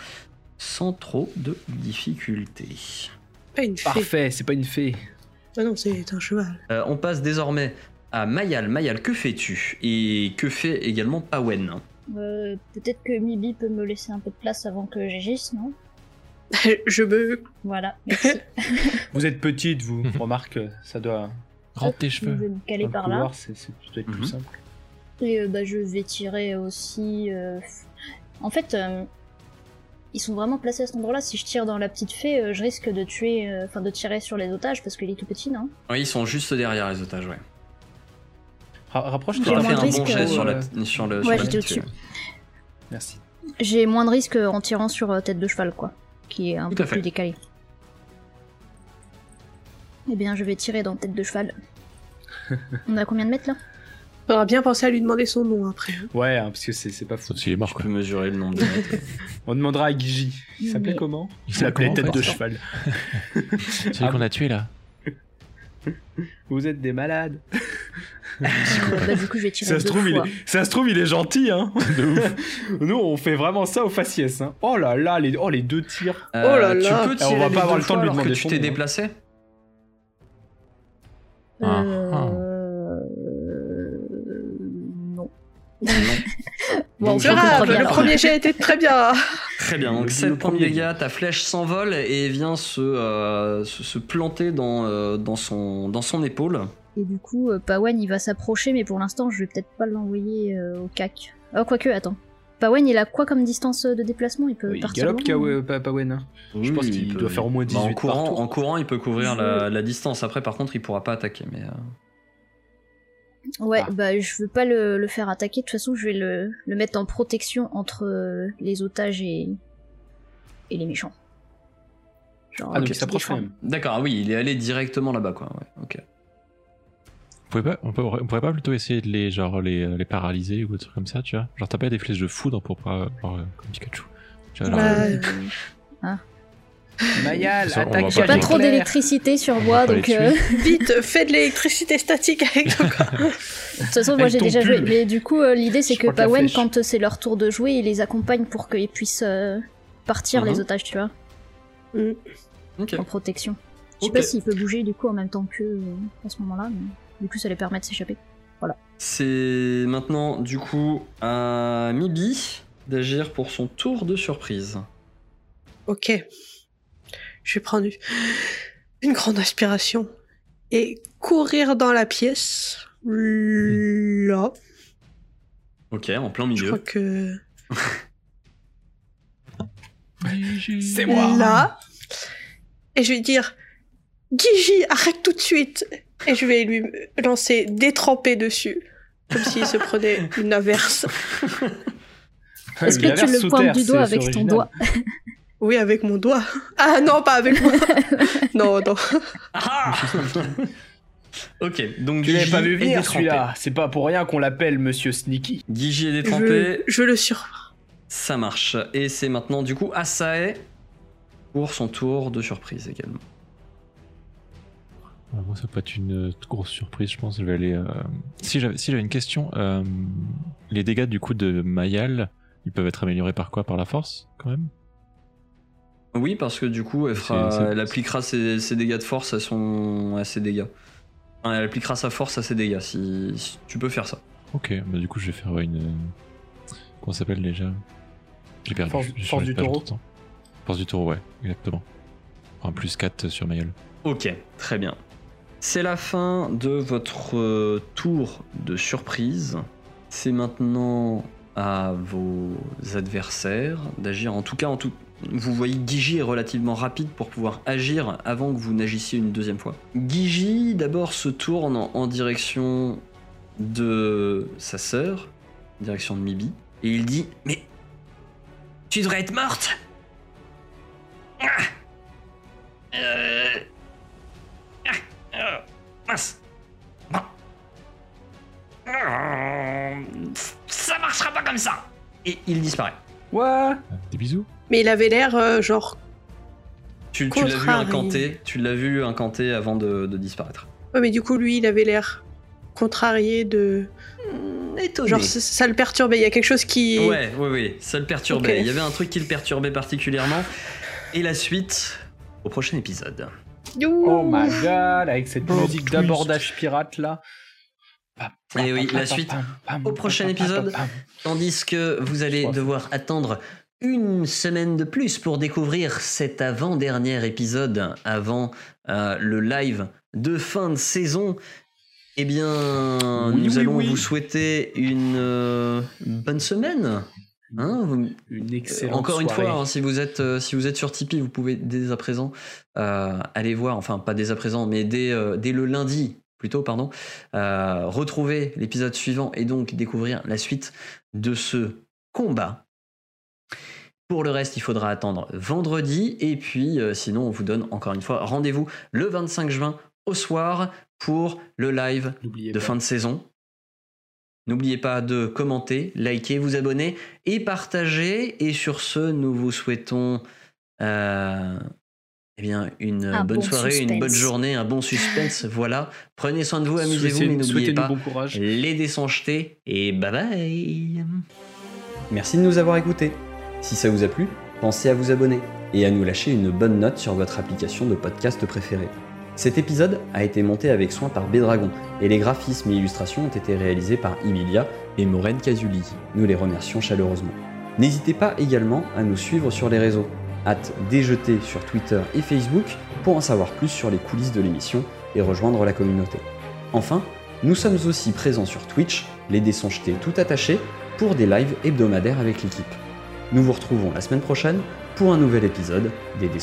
[SPEAKER 1] sans trop de difficulté.
[SPEAKER 3] Pas une fée.
[SPEAKER 2] Parfait, c'est pas une fée.
[SPEAKER 3] Ah non, c'est un cheval.
[SPEAKER 1] Euh, on passe désormais à Mayal. Mayal, que fais-tu? Et que fait également Pawen?
[SPEAKER 4] Euh, Peut-être que Mibi peut me laisser un peu de place avant que j'agisse, non?
[SPEAKER 3] Je me.
[SPEAKER 4] Voilà, merci.
[SPEAKER 2] Vous êtes petite, vous. Remarque, ça doit.
[SPEAKER 5] Rentre tes
[SPEAKER 4] je
[SPEAKER 5] cheveux.
[SPEAKER 4] vais me caler par là.
[SPEAKER 2] couloir, c'est, c'est- ça doit être
[SPEAKER 1] Mhm.
[SPEAKER 2] plus simple.
[SPEAKER 4] Et euh, bah, je vais tirer aussi. euh, En fait, euh, ils sont vraiment placés à cet endroit-là. Si je tire dans la petite fée, euh, je risque de tuer, euh, enfin de tirer sur les otages parce qu'il est tout petit, non?
[SPEAKER 1] Oui, ils sont juste derrière les otages, ouais.
[SPEAKER 2] Ra- Rapproche-toi.
[SPEAKER 4] J'ai moins
[SPEAKER 1] fait
[SPEAKER 4] de
[SPEAKER 1] un
[SPEAKER 4] risque,
[SPEAKER 1] bon jet
[SPEAKER 4] euh,
[SPEAKER 1] sur la, sur le,
[SPEAKER 4] Ouais, j'étais au-dessus.
[SPEAKER 1] fée.
[SPEAKER 2] Merci.
[SPEAKER 4] J'ai moins de risque en tirant sur euh, tête de cheval, quoi, qui est un
[SPEAKER 1] Tout
[SPEAKER 4] peu plus décalé. Eh bien, je vais tirer dans tête de cheval. On a combien de mètres là?
[SPEAKER 3] Faudra bien penser à lui demander son nom après. hein.
[SPEAKER 2] Ouais, hein, parce que c'est, c'est pas fou.
[SPEAKER 5] S'il est mort, quoi.
[SPEAKER 1] peux mesurer le nombre de mètres.
[SPEAKER 2] On demandera à Guigi. Il s'appelait
[SPEAKER 4] Mais-
[SPEAKER 2] comment?
[SPEAKER 5] Il
[SPEAKER 2] s'appelait tête de cheval.
[SPEAKER 5] Celui qu'on a tué, là.
[SPEAKER 2] Vous êtes des malades.
[SPEAKER 4] Euh, Bah, du coup, je vais tirer
[SPEAKER 2] Ça se, trouve, il est... ça se trouve, il est gentil, hein. De ouf. Nous, on fait vraiment ça au faciès. Hein. Oh là là, les, oh, les deux tirs.
[SPEAKER 3] Oh là
[SPEAKER 1] Euh,
[SPEAKER 3] là.
[SPEAKER 1] Tu peux
[SPEAKER 2] on
[SPEAKER 1] tirer
[SPEAKER 2] va
[SPEAKER 1] les
[SPEAKER 2] pas avoir
[SPEAKER 1] deux
[SPEAKER 2] le temps de
[SPEAKER 1] fois
[SPEAKER 2] lui
[SPEAKER 1] alors que tu t'es
[SPEAKER 2] hein.
[SPEAKER 1] déplacé
[SPEAKER 5] Ah,
[SPEAKER 4] Euh...
[SPEAKER 1] Non.
[SPEAKER 4] Bon,
[SPEAKER 1] Donc,
[SPEAKER 3] grave, le premier jet était très bien.
[SPEAKER 1] Très bien, donc
[SPEAKER 2] Le
[SPEAKER 1] 7 points de
[SPEAKER 2] premier.
[SPEAKER 1] dégâts, ta flèche s'envole et vient se, euh, se, se planter dans, euh, dans, son, dans son épaule.
[SPEAKER 4] Et du coup, euh, Pawen il va s'approcher, mais pour l'instant, je vais peut-être pas l'envoyer euh, au cac. Oh, quoique, attends. Pawen il a quoi comme distance euh, de déplacement? Il peut
[SPEAKER 2] Il
[SPEAKER 4] partir
[SPEAKER 2] galope Pa- Pawen. hein. Je pense
[SPEAKER 1] Oui,
[SPEAKER 2] qu'il
[SPEAKER 1] il
[SPEAKER 2] doit faire au moins
[SPEAKER 1] Bah, en,
[SPEAKER 2] 18
[SPEAKER 1] courant, en courant, il peut couvrir la, la distance. Après, par contre, il pourra pas attaquer. Mais, euh,
[SPEAKER 4] Ouais,
[SPEAKER 2] Ah.
[SPEAKER 4] bah je veux pas le, le faire attaquer. De toute façon, je vais le, le mettre en protection entre euh, les otages et, et les méchants. Genre,
[SPEAKER 2] Ah, donc il s'approche quand même.
[SPEAKER 1] D'accord, ah oui, il est allé directement là-bas, quoi. Ouais, ok.
[SPEAKER 5] On pourrait, pas, on, peut- on pourrait pas plutôt essayer de les, genre, les, les paralyser ou des trucs comme ça, tu vois Genre, t'as pas des flèches de foudre pour pas. genre, euh, comme Pikachu. Tu vois, genre,
[SPEAKER 3] Bah,
[SPEAKER 5] euh,
[SPEAKER 2] Mayal,
[SPEAKER 5] Ça, on va
[SPEAKER 2] attaque
[SPEAKER 5] pas
[SPEAKER 4] J'ai pas
[SPEAKER 5] les
[SPEAKER 4] trop d'électricité sur moi, donc euh,
[SPEAKER 3] Vite, fais de l'électricité statique avec ton corps.
[SPEAKER 4] de toute façon, moi j'ai déjà joué.
[SPEAKER 2] pull.
[SPEAKER 4] Mais du coup, euh, l'idée c'est que Pawen, quand euh, c'est leur tour de jouer, il les accompagne pour qu'ils puissent euh, partir
[SPEAKER 1] Mhm.
[SPEAKER 4] les otages, tu vois,
[SPEAKER 1] Ok.
[SPEAKER 4] en protection. Je sais pas s'il peut bouger du coup en même temps que euh, à ce moment-là, mais du coup ça les permet de s'échapper.
[SPEAKER 1] C'est maintenant, du coup, à Mibi d'agir pour son tour de surprise.
[SPEAKER 3] Ok. Je vais prendre une grande aspiration et courir dans la pièce. Là.
[SPEAKER 1] Ok, en plein
[SPEAKER 3] Je
[SPEAKER 1] milieu.
[SPEAKER 3] crois que.
[SPEAKER 2] C'est moi
[SPEAKER 3] Là. Et je vais dire Gigi, arrête tout de suite Et je vais lui lancer détrempé dessus. Comme s'il se prenait une averse.
[SPEAKER 4] Est-ce que tu le pointes
[SPEAKER 2] terre,
[SPEAKER 4] du doigt avec ton
[SPEAKER 2] original.
[SPEAKER 4] doigt
[SPEAKER 3] Oui, avec mon doigt. Ah non, pas avec moi. non, non.
[SPEAKER 1] Ah ok, donc
[SPEAKER 2] Tu l'avais pas vu venir
[SPEAKER 1] détrempé.
[SPEAKER 2] celui-là. C'est pas pour rien qu'on l'appelle Monsieur Sneaky.
[SPEAKER 1] Gigi est
[SPEAKER 3] Je,
[SPEAKER 1] détrempé,
[SPEAKER 3] je le sur.
[SPEAKER 1] ça marche. Et c'est maintenant, du coup, Asae pour son tour de surprise également.
[SPEAKER 5] Moi, ça peut être une euh, grosse surprise, je pense. Je vais aller. euh, Si j'avais si j'avais une question, euh, les dégâts du coup de Mayal, ils peuvent être améliorés par quoi? Par la force, quand même?
[SPEAKER 1] Oui, parce que du coup, elle, fera, elle appliquera ses, ses dégâts de force à, son, à ses dégâts. Enfin, elle appliquera sa force à ses dégâts, si, si tu peux faire ça.
[SPEAKER 5] Ok, bah du coup, je vais faire une. euh, Comment s'appelle déjà? J'ai perdu.
[SPEAKER 2] Force- du taureau.
[SPEAKER 5] Force du taureau, ouais, exactement. Un plus 4 sur Mayal.
[SPEAKER 1] Ok, très bien. C'est la fin de votre euh, tour de surprise. C'est maintenant à vos adversaires d'agir. En tout cas, en tout... vous voyez Gigi est relativement rapide pour pouvoir agir avant que vous n'agissiez une deuxième fois. Gigi d'abord se tourne en, direction de sa sœur, direction de Mibi, et il dit Mais tu devrais être morte Ah Euh, euh, mince. Bon. Euh, Ça marchera pas comme ça. Et il disparaît.
[SPEAKER 2] Ouais.
[SPEAKER 5] Des bisous
[SPEAKER 3] Mais il avait l'air euh, genre.
[SPEAKER 1] Tu, tu l'as vu incanter, tu l'as vu incanter avant de, de disparaître.
[SPEAKER 3] Ouais, mais du coup, lui, il avait l'air contrarié de.
[SPEAKER 1] Étonné.
[SPEAKER 3] Genre, ça, ça le perturbait. Il y a quelque chose qui.
[SPEAKER 1] Ouais, ouais, ouais, ça le perturbait. Il y avait un truc qui le perturbait particulièrement. Et la suite au prochain épisode.
[SPEAKER 2] Oh my god, avec cette
[SPEAKER 5] Plot
[SPEAKER 2] musique d'abordage pirate là.
[SPEAKER 1] Et oui, la suite au prochain épisode. Tandis que vous allez devoir attendre une semaine de plus pour découvrir cet avant-dernier épisode avant euh, le live de fin de saison. Eh bien,
[SPEAKER 2] Oui,
[SPEAKER 1] nous
[SPEAKER 2] oui,
[SPEAKER 1] allons
[SPEAKER 2] oui.
[SPEAKER 1] vous souhaiter une euh, bonne semaine. Hein, vous-
[SPEAKER 2] Une excellente
[SPEAKER 1] encore une
[SPEAKER 2] soirée.
[SPEAKER 1] fois, hein, si vous êtes euh, si vous êtes sur Tipeee, vous pouvez dès à présent euh, aller voir, enfin pas dès à présent, mais dès, euh, dès le lundi plutôt, pardon, euh, retrouver l'épisode suivant et donc découvrir la suite de ce combat. Pour le reste, il faudra attendre vendredi et puis euh, sinon on vous donne encore une fois rendez-vous le 25 juin au soir pour le live de
[SPEAKER 2] pas.
[SPEAKER 1] fin de saison. N'oubliez pas de commenter, liker, vous abonner et partager. Et sur ce, nous vous souhaitons euh, eh bien, une
[SPEAKER 4] Un
[SPEAKER 1] bonne
[SPEAKER 4] bon
[SPEAKER 1] soirée, une bonne journée, un bon suspense. voilà. Prenez soin de vous, amusez-vous, mais n'oubliez pas
[SPEAKER 2] bon courage.
[SPEAKER 1] les dés sont jetés et bye bye. Merci de nous avoir écoutés. Si ça vous a plu, pensez à vous abonner et à nous lâcher une bonne note sur votre application de podcast préférée. Cet épisode a été monté avec soin par Bédragon et les graphismes et illustrations ont été réalisés par Emilia et Maureen Casuli. Nous les remercions chaleureusement. N'hésitez pas également à nous suivre sur les réseaux. Hâte déjeter sur Twitter et Facebook pour en savoir plus sur les coulisses de l'émission et rejoindre la communauté. Enfin, nous sommes aussi présents sur Twitch, les dés tout attachés, pour des lives hebdomadaires avec l'équipe. Nous vous retrouvons la semaine prochaine pour un nouvel épisode des dés.